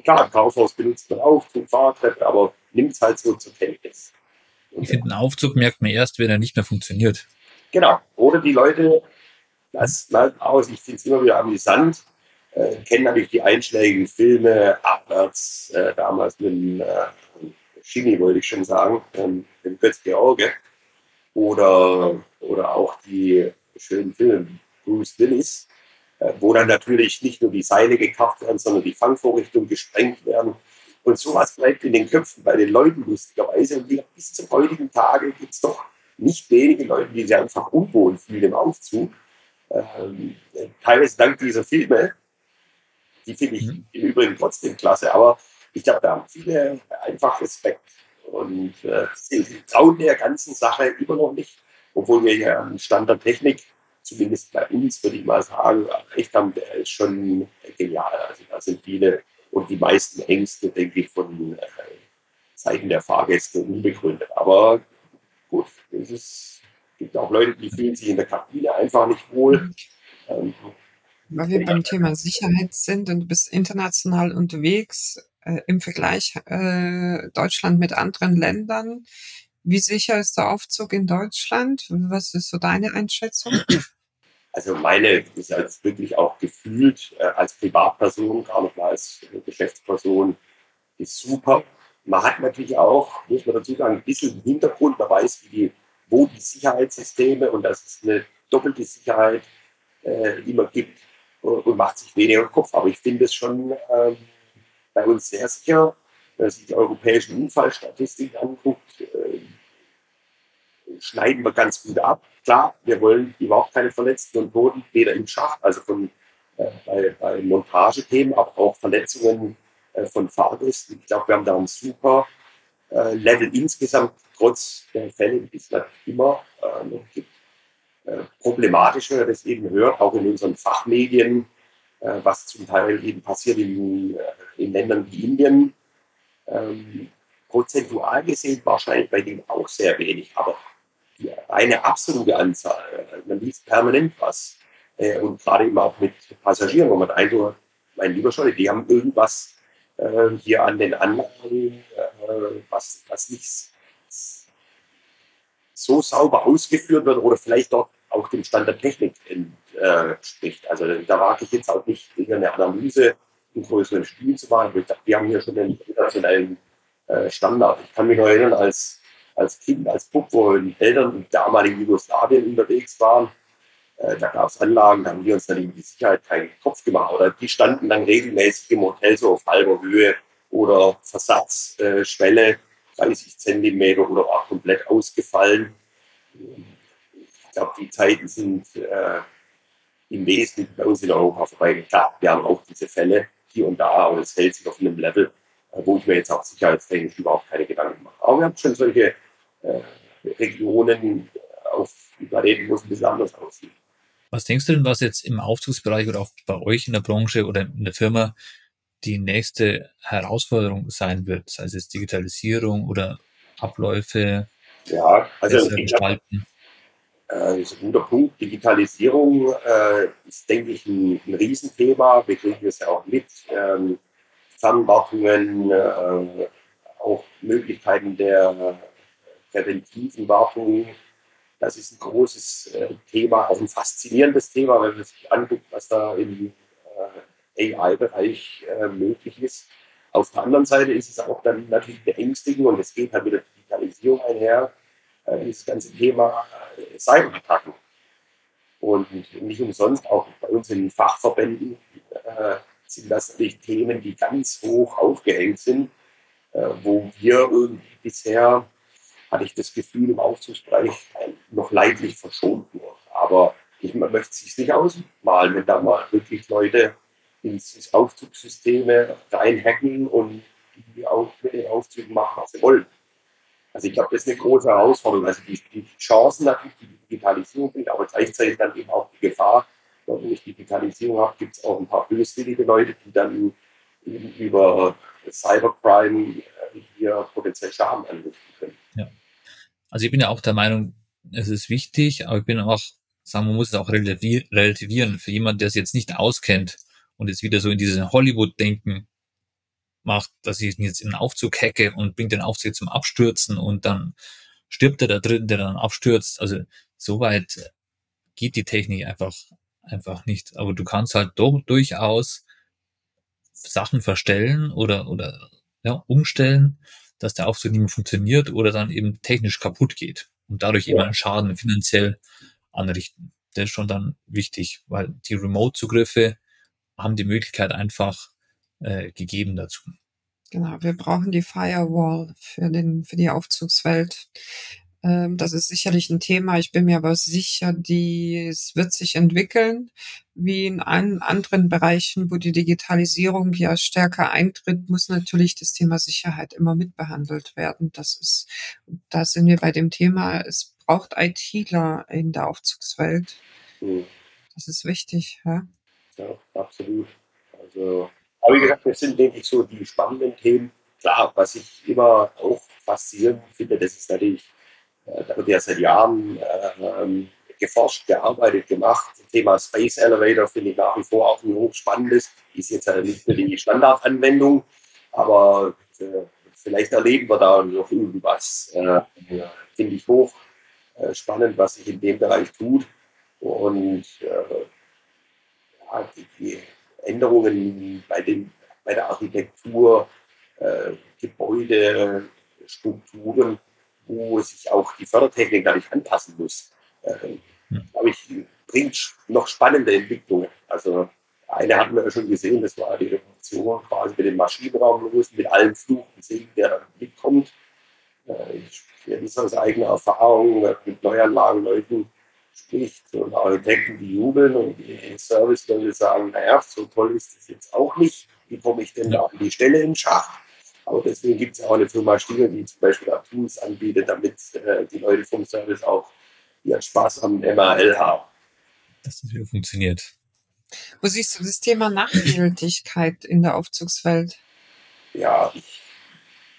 Klar, Kaufhaus benutzt man Aufzug, Fahrtreppe, aber nimmt es halt so zur Kenntnis. Ich finde, einen Aufzug merkt man erst, wenn er nicht mehr funktioniert. Genau. Oder die Leute, das merkt aus, ich finde es immer wieder amüsant, äh, kennen natürlich die einschlägigen Filme, abwärts, äh, damals mit dem äh, Chini, wollte ich schon sagen, ähm, dem Götz George. Oder, oder auch die schönen Filme Bruce Willis, äh, wo dann natürlich nicht nur die Seile gekappt werden, sondern die Fangvorrichtungen gesprengt werden. Und sowas bleibt in den Köpfen bei den Leuten lustigerweise. Und bis zum heutigen Tage gibt es doch nicht wenige Leute, die sich einfach unwohl fühlen im Aufzug. Ähm, teilweise dank dieser Filme. Die finde ich Mhm. im Übrigen trotzdem klasse. Aber ich glaube, da haben viele einfach Respekt und äh, sie trauen der ganzen Sache immer noch nicht, obwohl wir ja einen Stand der Technik, zumindest bei uns, würde ich mal sagen, erreicht haben, der ist schon genial. Also da sind viele und die meisten Ängste, denke ich, von äh, Seiten der Fahrgäste unbegründet. Aber gut, es gibt auch Leute, die fühlen sich in der Kabine einfach nicht wohl. Ähm, Weil wir beim Thema Sicherheit sind und du bist international unterwegs äh, im Vergleich äh, Deutschland mit anderen Ländern. Wie sicher ist der Aufzug in Deutschland? Was ist so deine Einschätzung? (clears throat) Also meine ist als wirklich auch gefühlt äh, als Privatperson, gar nicht mal als äh, Geschäftsperson, ist super. Man hat natürlich auch, muss man dazu sagen, ein bisschen Hintergrund, man weiß, wie die, wo die Sicherheitssysteme und dass es eine doppelte Sicherheit äh, immer gibt und, und macht sich weniger Kopf. Aber ich finde es schon ähm, bei uns sehr sicher, wenn man sich die europäischen Unfallstatistiken anguckt, äh, schneiden wir ganz gut ab. Klar, wir wollen überhaupt keine Verletzten und Toten, weder im Schacht, also von, äh, bei, bei Montagethemen, aber auch Verletzungen äh, von Fahrgästen. Ich glaube, wir haben da ein super äh, Level insgesamt, trotz der Fälle, die es natürlich immer äh, noch gibt. Äh, problematisch, wenn man das eben hört, auch in unseren Fachmedien, äh, was zum Teil eben passiert in, in Ländern wie Indien. Ähm, prozentual gesehen wahrscheinlich bei denen auch sehr wenig, aber eine absolute Anzahl, man liest permanent was. Äh, und gerade eben auch mit Passagieren, wo man einfach, mein lieber Scholle, die haben irgendwas äh, hier an den Anlagen, äh, was, was nicht so sauber ausgeführt wird oder vielleicht dort auch dem Stand der Technik entspricht. also da wage ich jetzt auch nicht, eine Analyse im größeren Stil zu machen. Ich dachte, wir haben hier schon einen internationalen Standard. Ich kann mich noch erinnern, als, als Kind, als Bub, wo die Eltern im damaligen Jugoslawien unterwegs waren, äh, da gab es Anlagen, da haben wir uns dann über die Sicherheit keinen Kopf gemacht. Oder die standen dann regelmäßig im Hotel so auf halber Höhe oder Versatzschwelle, äh, Schwelle, 30 Zentimeter oder war komplett ausgefallen. Ich glaube, die Zeiten sind äh, im Wesentlichen bei uns in Europa vorbei. Klar, wir haben auch diese Fälle hier und da, aber es hält sich auf einem Level, äh, wo ich mir jetzt auch sicherheitstechnisch überhaupt keine Gedanken mache. Aber wir haben schon solche äh, Regionen auf Planeten, wo es ein bisschen anders aussieht. Was denkst du denn, was jetzt im Aufzugsbereich oder auch bei euch in der Branche oder in der Firma die nächste Herausforderung sein wird, sei es jetzt Digitalisierung oder Abläufe ja, also gestalten? Äh, ist ein guter Punkt. Digitalisierung äh, ist, denke ich, ein, ein Riesenthema. Wir kriegen es ja auch mit. Ähm, Fernwartungen, äh, auch Möglichkeiten der präventiven Wartung. Das ist ein großes äh, Thema, auch ein faszinierendes Thema, wenn man sich anguckt, was da im äh, AI-Bereich äh, möglich ist. Auf der anderen Seite ist es auch dann natürlich beängstigend und es geht halt mit der Digitalisierung einher, dieses ganze Thema Cyberattacken. Und nicht umsonst, auch bei uns in den Fachverbänden sind das natürlich Themen, die ganz hoch aufgehängt sind, wo wir irgendwie bisher, hatte ich das Gefühl, im Aufzugsbereich noch leidlich verschont wurden. Aber ich man möchte es sich nicht ausmalen, wenn da mal wirklich Leute ins Aufzugssysteme reinhacken und die auch mit den Aufzügen machen, was sie wollen. Also ich glaube, das ist eine große Herausforderung. Also die, die Chancen natürlich, die Digitalisierung bringt, aber gleichzeitig dann eben auch die Gefahr, wenn ich Digitalisierung habe, gibt es auch ein paar böswillige Leute, die dann über Cybercrime äh, hier potenziell Schaden anrichten können. Also ich bin ja auch der Meinung, es ist wichtig, aber ich bin auch, sagen man muss es auch relativieren für jemanden, der es jetzt nicht auskennt und jetzt wieder so in dieses Hollywood-Denken macht, dass ich ihn jetzt in den Aufzug hacke und bringt den Aufzug zum Abstürzen und dann stirbt er da drin, der dann abstürzt. Also so weit geht die Technik einfach, einfach nicht. Aber du kannst halt doch durchaus Sachen verstellen oder, oder ja, umstellen, dass der Aufzug nicht mehr funktioniert oder dann eben technisch kaputt geht und dadurch ja. eben einen Schaden finanziell anrichten. Das ist schon dann wichtig, weil die Remote-Zugriffe haben die Möglichkeit einfach äh, gegeben dazu. Genau, wir brauchen die Firewall für, den, für die Aufzugswelt. Ähm, das ist sicherlich ein Thema. Ich bin mir aber sicher, die, es wird sich entwickeln, wie in allen anderen Bereichen, wo die Digitalisierung ja stärker eintritt, muss natürlich das Thema Sicherheit immer mitbehandelt werden. Das ist, da sind wir bei dem Thema, es braucht ITler in der Aufzugswelt. Mhm. Das ist wichtig, ja. Ja, absolut. Also, aber wie gesagt, das sind, denke ich, so die spannenden Themen. Klar, was ich immer auch faszinierend finde, das ist natürlich da wird ja seit Jahren ähm, geforscht, gearbeitet, gemacht. Das Thema Space Elevator finde ich nach wie vor auch ein hochspannendes. Ist jetzt halt nicht mehr die Standardanwendung, aber äh, vielleicht erleben wir da noch irgendwas. Äh, finde ich hoch äh, spannend, was sich in dem Bereich tut. Und äh, ja, die, die, Änderungen bei, den, bei der Architektur, äh, Gebäude, Strukturen, wo sich auch die Fördertechnik dadurch anpassen muss, äh, hm. glaube ich, bringt noch spannende Entwicklungen. Also eine hatten wir ja schon gesehen, das war die Revolution quasi mit dem Maschinenraum los, mit allem Fluch und Segen, der dann mitkommt. Äh, ich kenne das aus eigener Erfahrung, mit Neuanlagenleuten spricht und Architekten, die jubeln und die Serviceleute sagen, naja, so toll ist das jetzt auch nicht. Wie komme ich denn da an die Stelle im Schacht? Aber deswegen gibt es auch eine Firma Stiegel, die zum Beispiel auch Tools anbietet, damit äh, die Leute vom Service auch ihren Spaß am MRL haben. Dass das wieder funktioniert. Wo siehst du das Thema Nachhaltigkeit in der Aufzugswelt? Ja, ich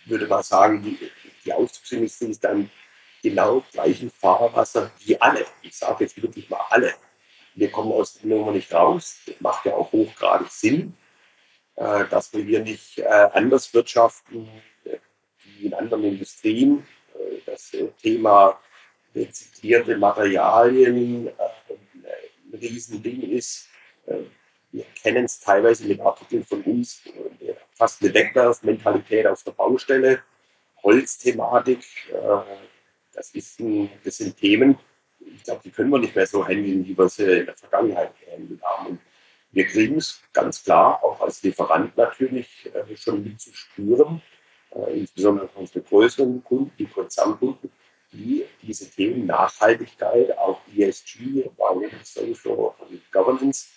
würde mal sagen, die, die Aufzugsindustrie ist dann genau gleichen Fahrwasser wie alle. Ich sage jetzt wirklich mal alle. Wir kommen aus der Nummer nicht raus. Das macht ja auch hochgradig Sinn. Äh, dass wir hier nicht äh, anders wirtschaften wie in anderen Industrien. Äh, das Thema rezyklierte Materialien ein Riesending ist. Wir kennen es teilweise mit Artikeln von uns, fast eine Wegwerfmentalität auf der Baustelle, Holzthematik. Das, ist ein, das sind Themen, ich glaube, die können wir nicht mehr so handeln, wie wir sie in der Vergangenheit gehandelt haben. Und wir kriegen es ganz klar, auch als Lieferant natürlich, äh, schon mit zu spüren, äh, insbesondere unsere größeren Kunden, die Konzernkunden, die diese Themen Nachhaltigkeit, auch ESG, Social und Governance,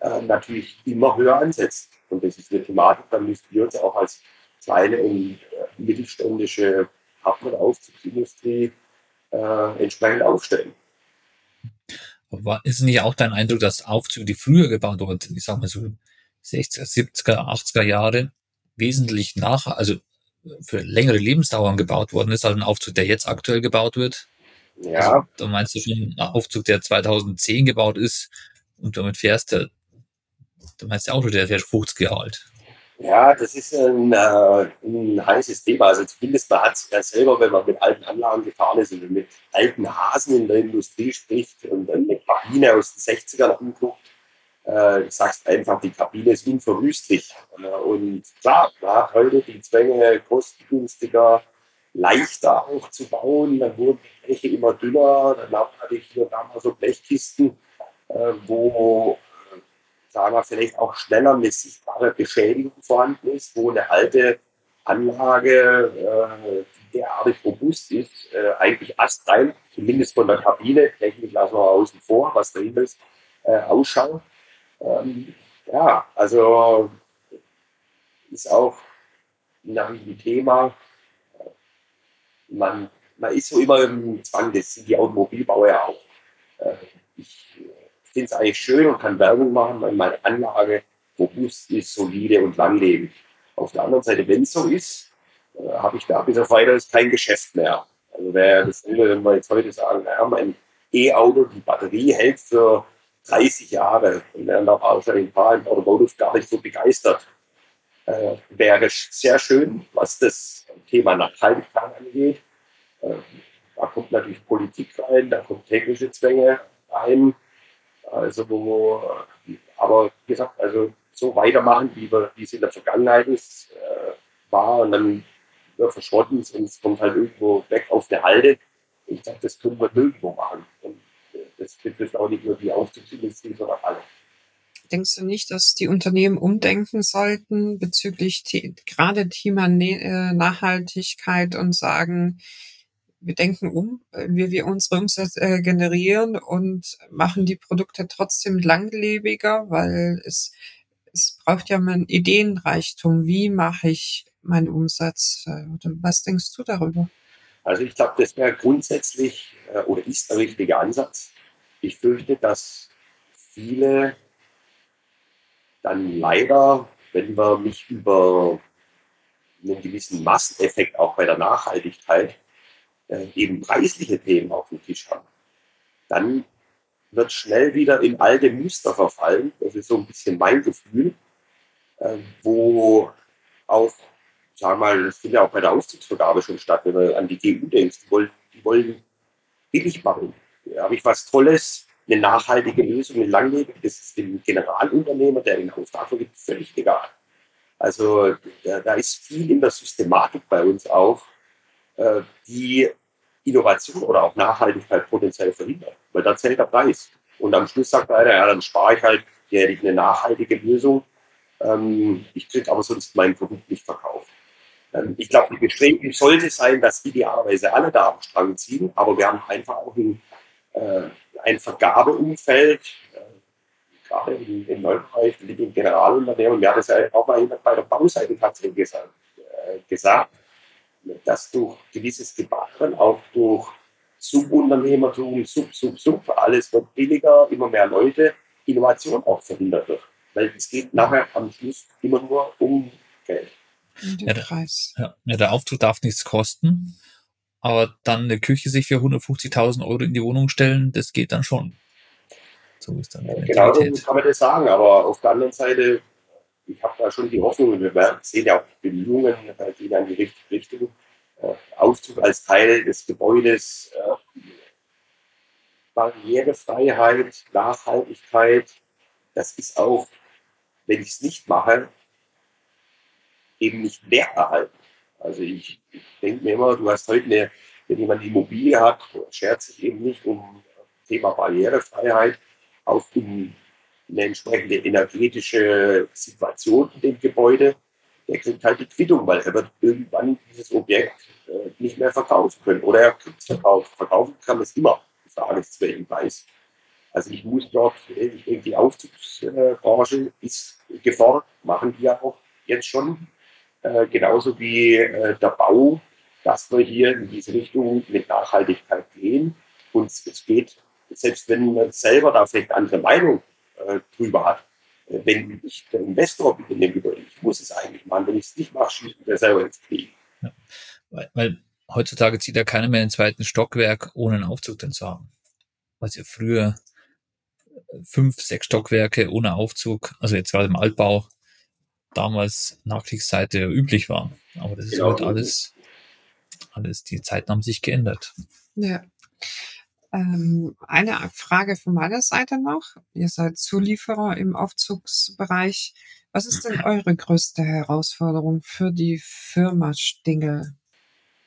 äh, natürlich immer höher ansetzen. Und das ist eine Thematik, da müssen wir uns auch als kleine und mittelständische Partner der Aufzugsindustrie entsprechend aufstellen. Aber ist nicht auch dein Eindruck, dass Aufzüge, die früher gebaut wurden, ich sag mal so 60er, 70er, 80er Jahre, wesentlich nach, also für längere Lebensdauern gebaut worden ist, als ein Aufzug, der jetzt aktuell gebaut wird? Ja. Also, da meinst du schon, ein Aufzug, der 2010 gebaut ist und damit fährst, der, da meinst du auch, der fährt 50 Jahre alt. Ja, das ist ein, äh, ein heißes Thema. Also zumindest man hat es ja selber, wenn man mit alten Anlagen gefahren ist und mit alten Hasen in der Industrie spricht und eine Kabine aus den 60ern anguckt, äh, sagst einfach, die Kabine ist unverwüstlich. Äh, und klar, man hat heute die Zwänge kostengünstiger, leichter auch zu bauen. Dann wurden die Bleche immer dünner. Dann hatte ich hier damals so Blechkisten, äh, wo wir, vielleicht auch schneller eine sichtbare Beschädigung vorhanden ist, wo eine alte Anlage, äh, die derartig robust ist, äh, eigentlich astrein, zumindest von der Kabine, Technik lassen wir außen vor, was dahinter ist, äh, ausschaut. Ähm, ja, also ist auch ein Thema. Man, man ist so immer im Zwang, das sind die Automobilbauer ja auch. Äh, ich finde es eigentlich schön und kann Werbung machen, weil meine Anlage robust ist, solide und langlebig. Auf der anderen Seite, wenn es so ist, äh, habe ich da bis auf weiteres kein Geschäft mehr. Also wäre das wenn wir jetzt heute sagen, naja, mein E-Auto, die Batterie hält für 30 Jahre und wären da wahrscheinlich ein paar im Automotive gar nicht so begeistert. Äh, wäre sehr schön, was das Thema Nachhaltigkeit angeht. Äh, da kommt natürlich Politik rein, da kommt technische Zwänge rein. Also, wo, aber wie gesagt, also so weitermachen, wie, wir, wie es in der Vergangenheit ist, äh, war und dann wir verschrotten und es kommt halt irgendwo weg auf der Halde. Ich dachte, das können wir nirgendwo machen. Und äh, das betrifft auch nicht nur die Aufzugsindustrie, sondern alle. Denkst du nicht, dass die Unternehmen umdenken sollten bezüglich gerade Thema äh, Nachhaltigkeit und sagen, wir denken um, wie wir unsere Umsätze äh, generieren und machen die Produkte trotzdem langlebiger, weil es, es braucht ja mal Ideenreichtum. Wie mache ich meinen Umsatz? Äh, was denkst du darüber? Also ich glaube, das wäre grundsätzlich äh, oder ist der richtige Ansatz. Ich fürchte, dass viele dann leider, wenn wir nicht über einen gewissen Masseneffekt auch bei der Nachhaltigkeit äh, eben preisliche Themen auf dem Tisch haben, dann wird schnell wieder in alte Muster verfallen. Das ist so ein bisschen mein Gefühl, äh, wo auch, wir mal, das findet ja auch bei der Aufzugsvergabe schon statt, wenn du an die GU denkst, die wollen, die wollen billig machen. Da habe ich was Tolles, eine nachhaltige Lösung, eine langlebige, das ist dem Generalunternehmer, der den Auftrag vergibt, völlig egal. Also da, da ist viel in der Systematik bei uns auch, äh, die Innovation oder auch Nachhaltigkeit potenziell verhindert. Weil da zählt der Preis. Und am Schluss sagt einer, ja, dann spare ich halt, hier hätte ich eine nachhaltige Lösung. Ähm, ich kriege aber sonst mein Produkt nicht verkauft. Ähm, ich glaube, die Bestrebung sollte sein, dass idealerweise alle da am Strang ziehen, aber wir haben einfach auch ein, äh, ein Vergabeumfeld, äh, gerade im, im Neubereich, mit dem Generalunternehmen, wir hatten es ja auch mal bei der Bauseite tatsächlich gesagt, äh, gesagt dass durch gewisses Gebaren, auch durch Subunternehmertum, Sub, Sub, Sub, alles wird billiger, immer mehr Leute, Innovation auch verhindert wird. Weil es geht nachher am Schluss immer nur um Geld. Ja der, ja, ja, der Aufzug darf nichts kosten, aber dann eine Küche sich für 150.000 Euro in die Wohnung stellen, das geht dann schon. So ist dann ja, genau so kann man das sagen, aber auf der anderen Seite ich habe da schon die Hoffnung, wir sehen ja auch die Bemühungen, äh, die dann in die richtige Richtung. Äh, Aufzug als Teil des Gebäudes, äh, Barrierefreiheit, Nachhaltigkeit, das ist auch, wenn ich es nicht mache, eben nicht werterhalten. Also ich, ich denke mir immer, du hast heute eine, wenn jemand eine Immobilie hat, schert sich eben nicht um Thema Barrierefreiheit, auch um eine entsprechende energetische Situation in dem Gebäude, der kriegt halt die Quittung, weil er wird irgendwann dieses Objekt äh, nicht mehr verkaufen können. Oder er kriegt es verkauft. Verkaufen kann es immer. Die Frage ist, zu welchem Preis. Also ich muss dort, ich die Aufzugsbranche ist gefordert, machen die ja auch jetzt schon, äh, genauso wie äh, der Bau, dass wir hier in diese Richtung mit Nachhaltigkeit gehen. Und es geht selbst wenn man selber da vielleicht andere Meinung äh, drüber hat, äh, wenn ich der Investor bin in dem Gebäude, ich muss es eigentlich machen, wenn ich es nicht mache, schießt mir selber ins Knie. Ja. Weil, weil heutzutage zieht ja keiner mehr in den zweiten Stockwerk, ohne einen Aufzug drin zu haben. Was ja früher fünf, sechs Stockwerke ohne Aufzug, also jetzt gerade im Altbau, damals Nachkriegsseite üblich war. Aber das ist genau. heute alles, alles, die Zeiten haben sich geändert. Ja. Ähm, eine Frage von meiner Seite noch. Ihr seid Zulieferer im Aufzugsbereich. Was ist denn eure größte Herausforderung für die Firma Stingel?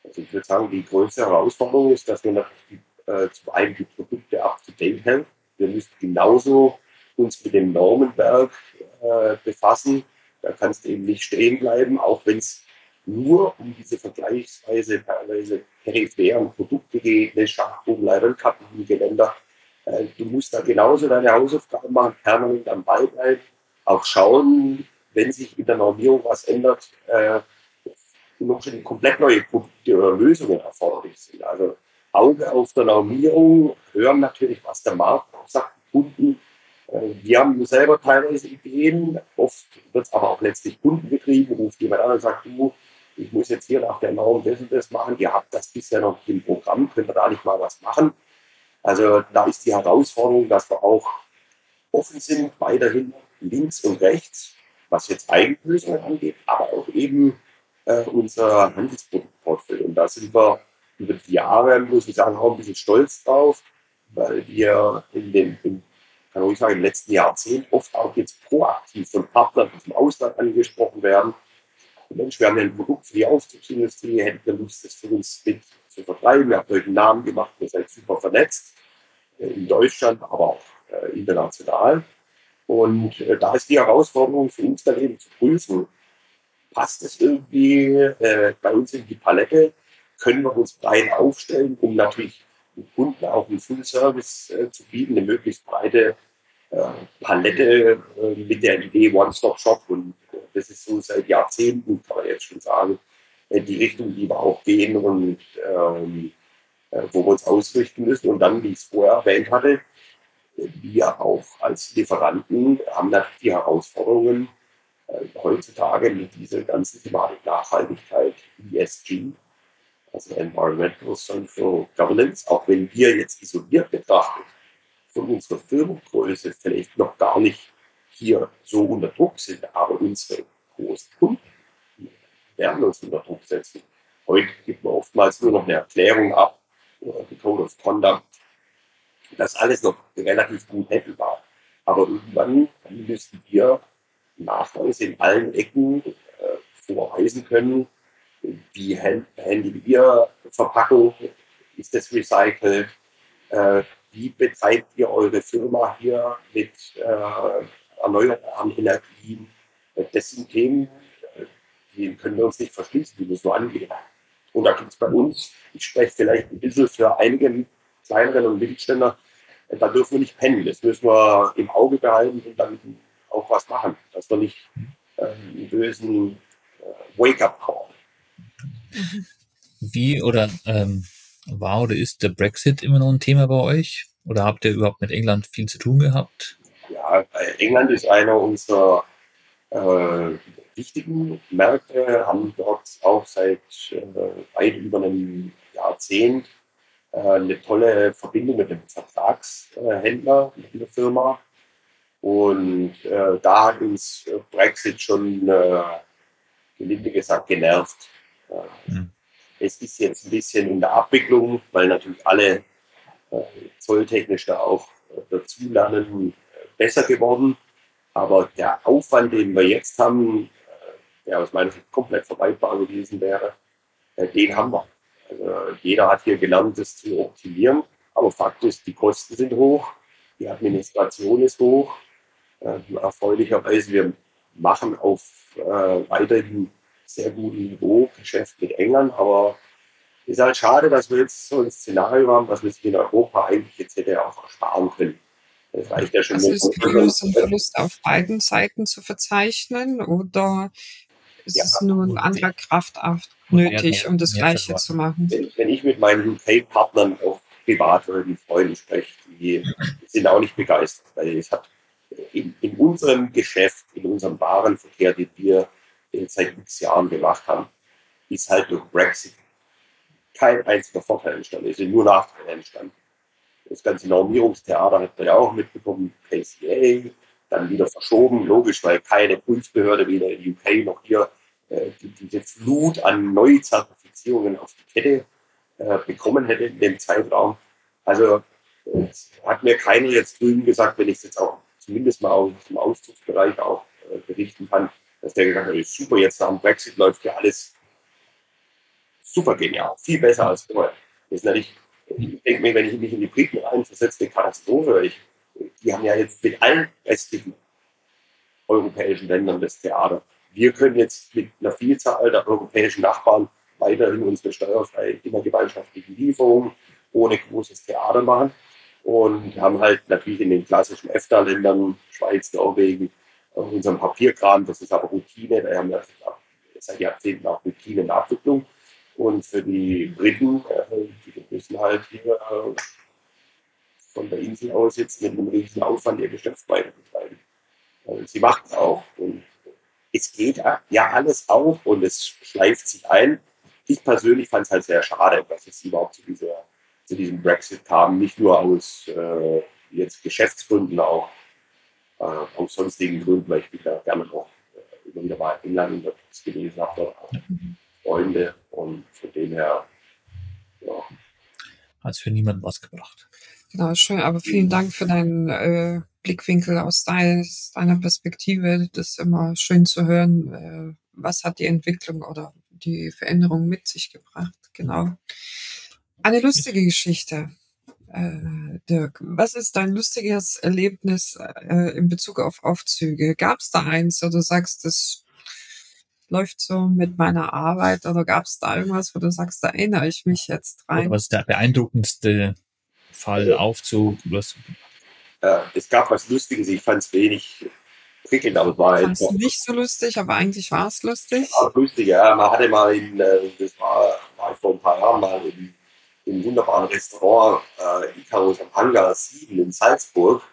Also ich würde sagen, die größte Herausforderung ist, dass wir natürlich äh, zum einen die Produkte halten. Wir müssen genauso uns mit dem Normenwerk äh, befassen. Da kannst du eben nicht stehen bleiben, auch wenn es nur um diese vergleichsweise teilweise peripheren Produkte geht, eine Schachbogenleiter, ein Kabinengeländer. Äh, du musst da genauso deine Hausaufgaben machen, permanent am Ball bleiben, auch schauen, wenn sich in der Normierung was ändert, äh, noch schon komplett neue Produkte oder Lösungen erforderlich sind. Also Auge auf der Normierung, hören natürlich, was der Markt sagt, Kunden. Äh, wir haben selber teilweise Ideen, oft wird es aber auch letztlich kundengetrieben, ruft jemand an und sagt, du, ich muss jetzt hier nach der Norm das und das machen, ihr habt das bisher noch im Programm, könnt ihr da nicht mal was machen? Also da ist die Herausforderung, dass wir auch offen sind, weiterhin links und rechts, was jetzt Eigenlösungen angeht, aber auch eben äh, unser Handelsproduktportfolio. Und da sind wir über die Jahre, muss ich sagen, auch ein bisschen stolz drauf, weil wir in den, in, kann ich sagen, im letzten Jahrzehnt oft auch jetzt proaktiv von Partnern aus dem Ausland angesprochen werden, Mensch, wir haben ja ein Produkt für die Aufzugsindustrie, hätten wir Lust, das für uns mit zu vertreiben. Ihr habt euch einen Namen gemacht, ihr seid super vernetzt, äh, in Deutschland, aber auch äh, international. Und äh, da ist die Herausforderung für uns dann eben zu prüfen, passt es irgendwie bei uns in die Palette? Können wir uns breit aufstellen, um natürlich den Kunden auch einen Full-Service äh, zu bieten, eine möglichst breite Palette mit der Idee One-Stop-Shop und das ist so seit Jahrzehnten, kann man jetzt schon sagen, äh, die Richtung, die wir auch gehen und ähm, äh, wo wir uns ausrichten müssen. Und dann, wie ich es vorher erwähnt hatte, wir auch als Lieferanten haben natürlich die Herausforderungen äh, heutzutage mit dieser ganzen Thematik Nachhaltigkeit, ESG, also Environmental Social Governance, auch wenn wir jetzt isoliert betrachten von unserer Firmengröße vielleicht noch gar nicht hier so unter Druck sind, aber unsere großen Kunden werden uns unter Druck setzen. Heute gibt man oftmals nur noch eine Erklärung ab, oder die Code of Conduct. Das alles noch relativ gut handelbar. Aber irgendwann müssen wir Nachweise in allen Ecken äh, vorweisen können, wie handeln wir Verpackung, ist das recycelt, äh, wie betreibt ihr eure Firma hier mit äh, erneuerbaren Energien. Das sind Themen, die können wir uns nicht verschließen, die müssen wir angehen. Und da gibt es bei uns, ich spreche vielleicht ein bisschen für einige kleineren und Mittelständler, da dürfen wir nicht pennen. Das müssen wir im Auge behalten und dann auch was machen, dass wir nicht äh, einen bösen äh, Wake-up-Call. Wie oder ähm, war oder ist der Brexit immer noch ein Thema bei euch? Oder habt ihr überhaupt mit England viel zu tun gehabt? Ja, England ist einer unserer äh, wichtigen Märkte, haben dort auch seit äh, weit über einem Jahrzehnt äh, eine tolle Verbindung mit dem Vertragshändler, mit der Firma. Und äh, da hat uns Brexit schon, äh, gelinde gesagt, genervt. Mhm. Es ist jetzt ein bisschen in der Abwicklung, weil natürlich alle äh, zolltechnisch da auch dazulernen besser geworden. Aber der Aufwand, den wir jetzt haben, äh, der aus meiner Sicht komplett vermeidbar gewesen wäre, äh, den haben wir. Also jeder hat hier gelernt, das zu optimieren. Aber Fakt ist, die Kosten sind hoch, die Administration ist hoch. Ähm, erfreulicherweise, wir machen auf äh, weiterhin sehr gutem Niveau Geschäft mit England, aber es ist halt schade, dass wir jetzt so ein Szenario haben, was wir sich in Europa eigentlich jetzt hätte auch ersparen können. Das reicht ja schon. Also ist Verlust und Verlust auf beiden Seiten zu verzeichnen oder ist ja, es nur ein anderer Kraftakt nötig, um das Gleiche zu machen? Wenn, wenn ich mit meinen UK-Partnern auch privat oder die Freunden spreche, die die sind auch nicht begeistert, weil es hat in, in unserem Geschäft, in unserem Warenverkehr, den wir seit x Jahren gemacht haben, ist halt durch Brexit kein einziger Vorteil entstanden. Es sind nur Nachteile entstanden. Das ganze Normierungstheater hat man ja auch mitbekommen, KCA, dann wieder verschoben, logisch, weil keine Prüfbehörde weder in UK noch hier äh, diese Flut an Neuzertifizierungen auf die Kette äh, bekommen hätte in dem Zeitraum. Also hat mir keiner jetzt drüben gesagt, wenn ich es jetzt auch zumindest mal aus dem Auszugsbereich auch äh, berichten kann, dass der gesagt hat, super, jetzt nach dem Brexit läuft ja alles super genial, viel besser als vorher. Das ist natürlich, ich denke mir, wenn ich mich in die Briten reinversetze, eine Katastrophe. Ich, die haben ja jetzt mit allen restlichen europäischen Ländern das Theater. Wir können jetzt mit einer Vielzahl der europäischen Nachbarn weiterhin unsere steuerfreie innergemeinschaftlichen Lieferungen ohne großes Theater machen und haben halt natürlich in den klassischen EFTA-Ländern, Schweiz, Norwegen, unserem Papierkram, das ist aber Routine, da haben wir seit Jahrzehnten auch Routine in. Und für die Briten, äh, die müssen halt hier von der Insel aus jetzt mit einem riesigen Aufwand ihr Geschäft weiter betreiben. Also sie macht es auch. Und es geht ja alles auf und es schleift sich ein. Ich persönlich fand es halt sehr schade, dass es überhaupt zu, dieser, zu diesem Brexit kam. Nicht nur aus äh, jetzt Geschäftsgründen, auch äh, aus sonstigen Gründen, weil ich mich da gerne noch äh, immer wieder mal in England unterwegs gewesen habe, auch Freunde und von dem her, ja. Hat es für niemanden was gebracht. Genau, schön, aber vielen Dank für deinen äh, Blickwinkel aus deiner, deiner Perspektive. Das ist immer schön zu hören, äh, was hat die Entwicklung oder die Veränderung mit sich gebracht. Genau. Eine lustige Geschichte. Äh, Dirk, was ist dein lustiges Erlebnis äh, in Bezug auf Aufzüge? Gab es da eins, oder du sagst, das läuft so mit meiner Arbeit, oder gab es da irgendwas, wo du sagst, da erinnere ich mich jetzt rein? Oder was ist der beeindruckendste Fall, Aufzug? Was? Äh, es gab was Lustiges, ich fand es wenig prickelnd, aber es war Fand es nicht so lustig, aber eigentlich war es lustig. War lustig, ja. Man hatte mal in, äh, das war, war vor ein paar Jahren mal in im wunderbaren Restaurant äh, Icarus am Hangar 7 in Salzburg,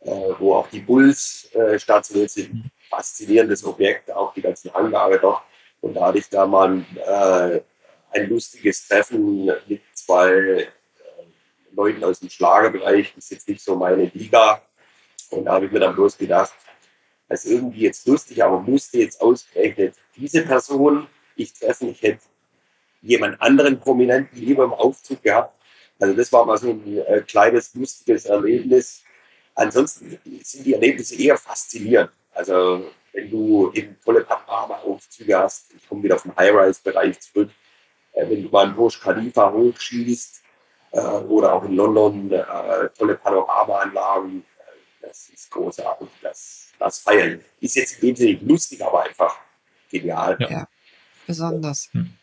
äh, wo auch die Bulls äh, stationiert sind. Faszinierendes Objekt, auch die ganzen Hangare dort. Und da hatte ich da mal äh, ein lustiges Treffen mit zwei äh, Leuten aus dem Schlagerbereich. Das ist jetzt nicht so meine Liga. Und da habe ich mir dann bloß gedacht, das ist irgendwie jetzt lustig, aber musste jetzt ausgerechnet diese Person ich treffen. Ich hätte jemand anderen Prominenten lieber im Aufzug gehabt. Also das war mal so ein äh, kleines, lustiges Erlebnis. Ansonsten sind die Erlebnisse eher faszinierend. Also wenn du eben tolle Panorama-Aufzüge hast, ich komme wieder vom High-Rise-Bereich zurück, äh, wenn du mal einen Burj Khalifa hochschießt äh, oder auch in London äh, tolle Panorama-Anlagen, äh, das ist großartig. Das, das Feiern ist jetzt in dem Sinne nicht lustig, aber einfach genial. Ja, ja besonders. Hm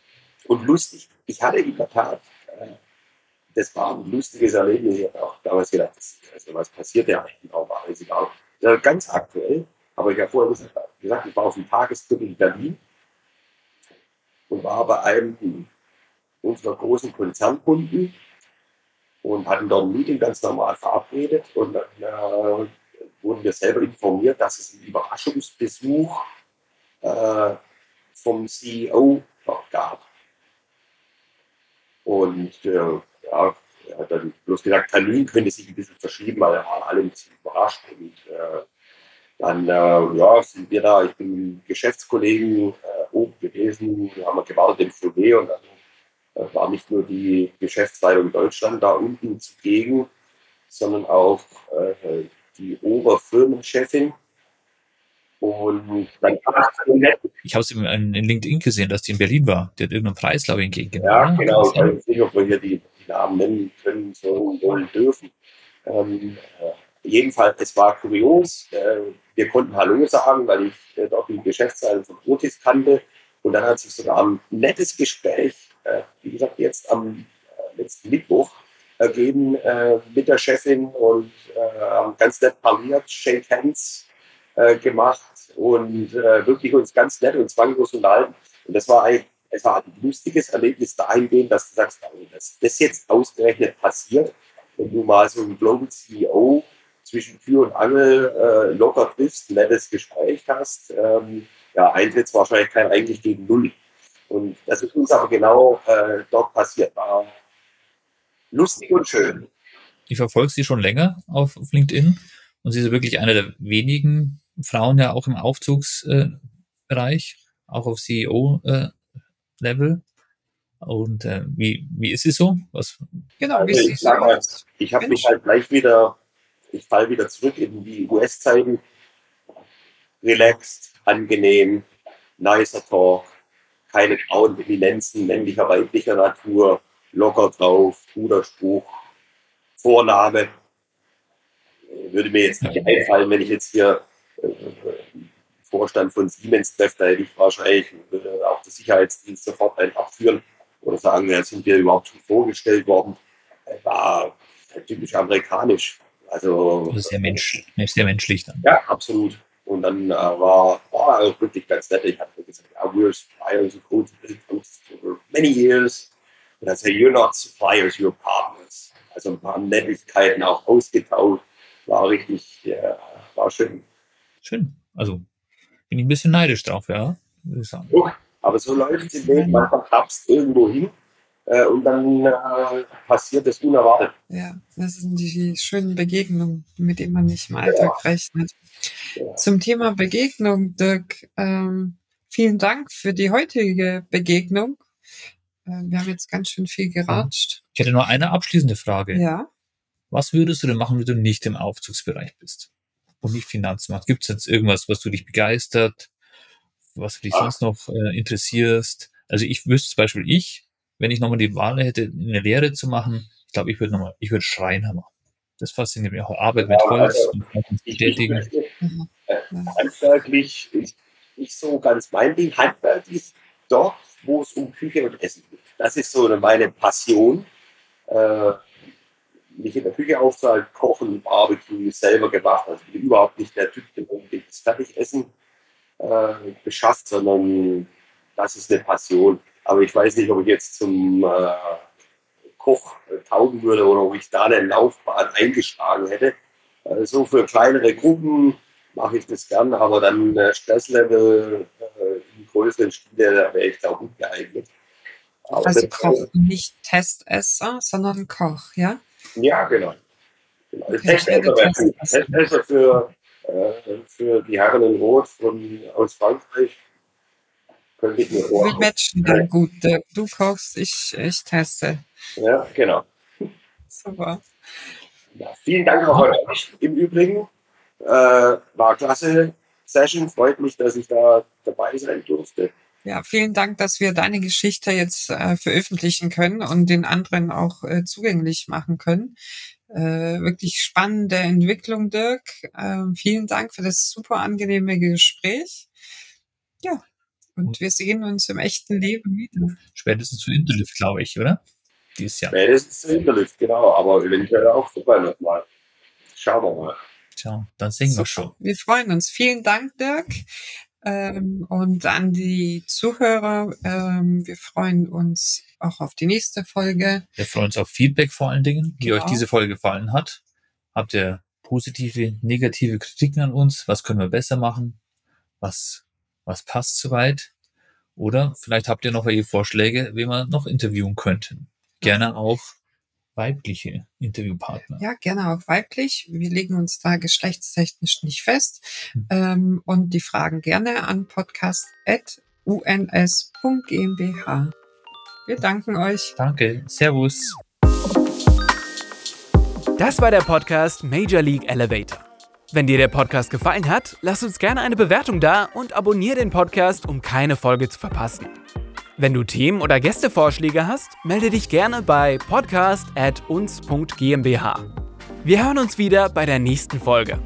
und lustig. Ich hatte in der Tat, äh, das war ein lustiges Erlebnis. Ich habe auch damals gedacht, also was passiert ja eigentlich genau, war es egal. Das war ganz aktuell, aber ich habe vorher gesagt, ich war auf dem Tagestrip in Berlin und war bei einem unserer großen Konzernkunden und hatten dort ein Meeting ganz normal verabredet und dann äh, wurden wir selber informiert, dass es einen Überraschungsbesuch äh, vom CEO gab. Und äh, ja, er hat dann bloß gesagt, Termin könnte sich ein bisschen verschieben, weil er war alle ein bisschen überrascht. Und äh, dann äh, ja, sind wir da, ich bin Geschäftskollegen äh, oben gewesen, wir haben gewartet im Flugé und dann äh, war nicht nur die Geschäftsleitung Deutschland da unten zugegen, sondern auch äh, die Oberfirmenchefin und dann Ich habe es in, in, LinkedIn gesehen, dass die in Berlin war. Die hat irgendeinen Preis, glaube ich, entgegengenommen. Ja, genau. Ich weiß nicht, ob wir hier die, die Namen nennen können, sollen, wollen, dürfen. Ähm, äh, jedenfalls, es war kurios. Äh, wir konnten Hallo sagen, weil ich äh, dort die Geschäftsleitung von Otis kannte. Und dann hat sich sogar ein nettes Gespräch, äh, wie gesagt, jetzt am äh, letzten Mittwoch ergeben äh, mit der Chefin und haben ganz nett parliert, Shake Hands äh, gemacht und äh, wirklich uns ganz nett und zwanglos unterhalten. Und das war ein, es war ein lustiges Erlebnis dahingehend, dass du sagst, dass das jetzt ausgerechnet passiert, wenn du mal so einen Global CEO zwischen Tür und Angel äh, locker triffst, ein nettes Gespräch hast, ähm, ja, Eintrittswahrscheinlichkeit eigentlich gegen Null. Und das ist uns aber genau äh, dort passiert. War lustig und schön. Ich verfolge sie schon länger auf, auf LinkedIn und sie ist wirklich eine der wenigen Frauen ja auch im Aufzugsbereich, äh, auch auf CEO-Level. Äh, und äh, wie, wie ist sie so? Was? Genau, also wie ich sag mal, ich habe mich halt gleich wieder, ich falle wieder zurück in die US-Zeiten. Relaxed, angenehm, nicer Talk, keine grauen Eminenzen männlicher, weiblicher Natur, locker drauf, guter Spruch, Vorname. Würde mir jetzt nicht einfallen, wenn ich jetzt hier äh, Vorstand von Siemens treffe, da hätte ich wahrscheinlich würde auch der Sicherheitsdienst sofort einen abführen oder sagen, ja, sind wir überhaupt schon vorgestellt worden. War typisch amerikanisch. Also, also sehr, Mensch, sehr menschlich dann. Ja, absolut. Und dann äh, war, war auch wirklich ganz nett. Ich hatte gesagt, ja, we're suppliers of code for many years. Und dann say, you're not suppliers, you're partners. Also ein paar Nettigkeiten auch ausgetauscht. War richtig, ja, war schön. Schön. Also bin ich ein bisschen neidisch drauf, ja. Würde ich sagen. Aber so läuft es im Leben, man verkapst irgendwo hin äh, und dann äh, passiert das unerwartet. Ja, das sind die schönen Begegnungen, mit denen man nicht im Alltag ja. rechnet. Ja. Zum Thema Begegnung, Dirk, ähm, vielen Dank für die heutige Begegnung. Äh, wir haben jetzt ganz schön viel geratscht. Ich hätte nur eine abschließende Frage. Ja. Was würdest du denn machen, wenn du nicht im Aufzugsbereich bist und nicht Finanzen machst? Gibt es jetzt irgendwas, was du dich begeistert, was dich ah. sonst noch äh, interessierst? Also ich wüsste zum Beispiel, ich, wenn ich nochmal die Wahl hätte, eine Lehre zu machen, ich glaube, ich würde nochmal, ich würde Schreiner machen. Das fasziniert mich auch. Arbeit mit Holz also, und bestätigen. Äh, handwerklich ist nicht so ganz mein Ding. Handwerk ist dort, wo es um Küche und Essen geht. Das ist so meine Passion. Äh, mich in der Küche aufzuhalten, kochen, Barbecue, selber gemacht. Also ich bin überhaupt nicht der Typ, der unbedingt das Fertigessen äh, beschafft, sondern das ist eine Passion. Aber ich weiß nicht, ob ich jetzt zum äh, Koch äh, taugen würde oder ob ich da eine Laufbahn eingeschlagen hätte. Äh, so für kleinere Gruppen mache ich das gern, aber dann äh, Stresslevel äh, im größeren Stile, da wäre ich da gut geeignet. Aber also Koch, nicht Testesser, sondern Koch, ja? Ja, genau. genau. Okay, Testesser wäre gut. Testesser für, äh, für die Herren in Rot von, aus Frankreich ich mir Wir matchen dann gut. Du kochst, ich, ich teste. Ja, genau. Super. Ja, vielen Dank auch an euch im Übrigen. Äh, war klasse Session. Freut mich, dass ich da dabei sein durfte. Ja, vielen Dank, dass wir deine Geschichte jetzt äh, veröffentlichen können und den anderen auch äh, zugänglich machen können. Äh, wirklich spannende Entwicklung, Dirk. Ähm, vielen Dank für das super angenehme Gespräch. Ja, und wir sehen uns im echten Leben wieder. Spätestens zu Interlift, glaube ich, oder? Dieses Jahr. Spätestens zu Interlift, genau. Aber eventuell auch vorbei nochmal. Schauen wir mal. Tja, dann singen wir schon. Wir freuen uns. Vielen Dank, Dirk. Ähm, und an die Zuhörer, ähm, wir freuen uns auch auf die nächste Folge. Wir freuen uns auf Feedback vor allen Dingen, wie genau. euch diese Folge gefallen hat. Habt ihr positive, negative Kritiken an uns? Was können wir besser machen? Was was passt soweit? Oder vielleicht habt ihr noch welche Vorschläge, wie wir noch interviewen könnten. Gerne auch weibliche Interviewpartner. Ja, gerne auch weiblich. Wir legen uns da geschlechtstechnisch nicht fest hm. ähm, und die Fragen gerne an podcast.uns.gmbh. Wir danken euch. Danke. Servus. Das war der Podcast Major League Elevator. Wenn dir der Podcast gefallen hat, lass uns gerne eine Bewertung da und abonniere den Podcast, um keine Folge zu verpassen. Wenn du Themen oder Gästevorschläge hast, melde dich gerne bei podcast@uns.gmbh. Wir hören uns wieder bei der nächsten Folge.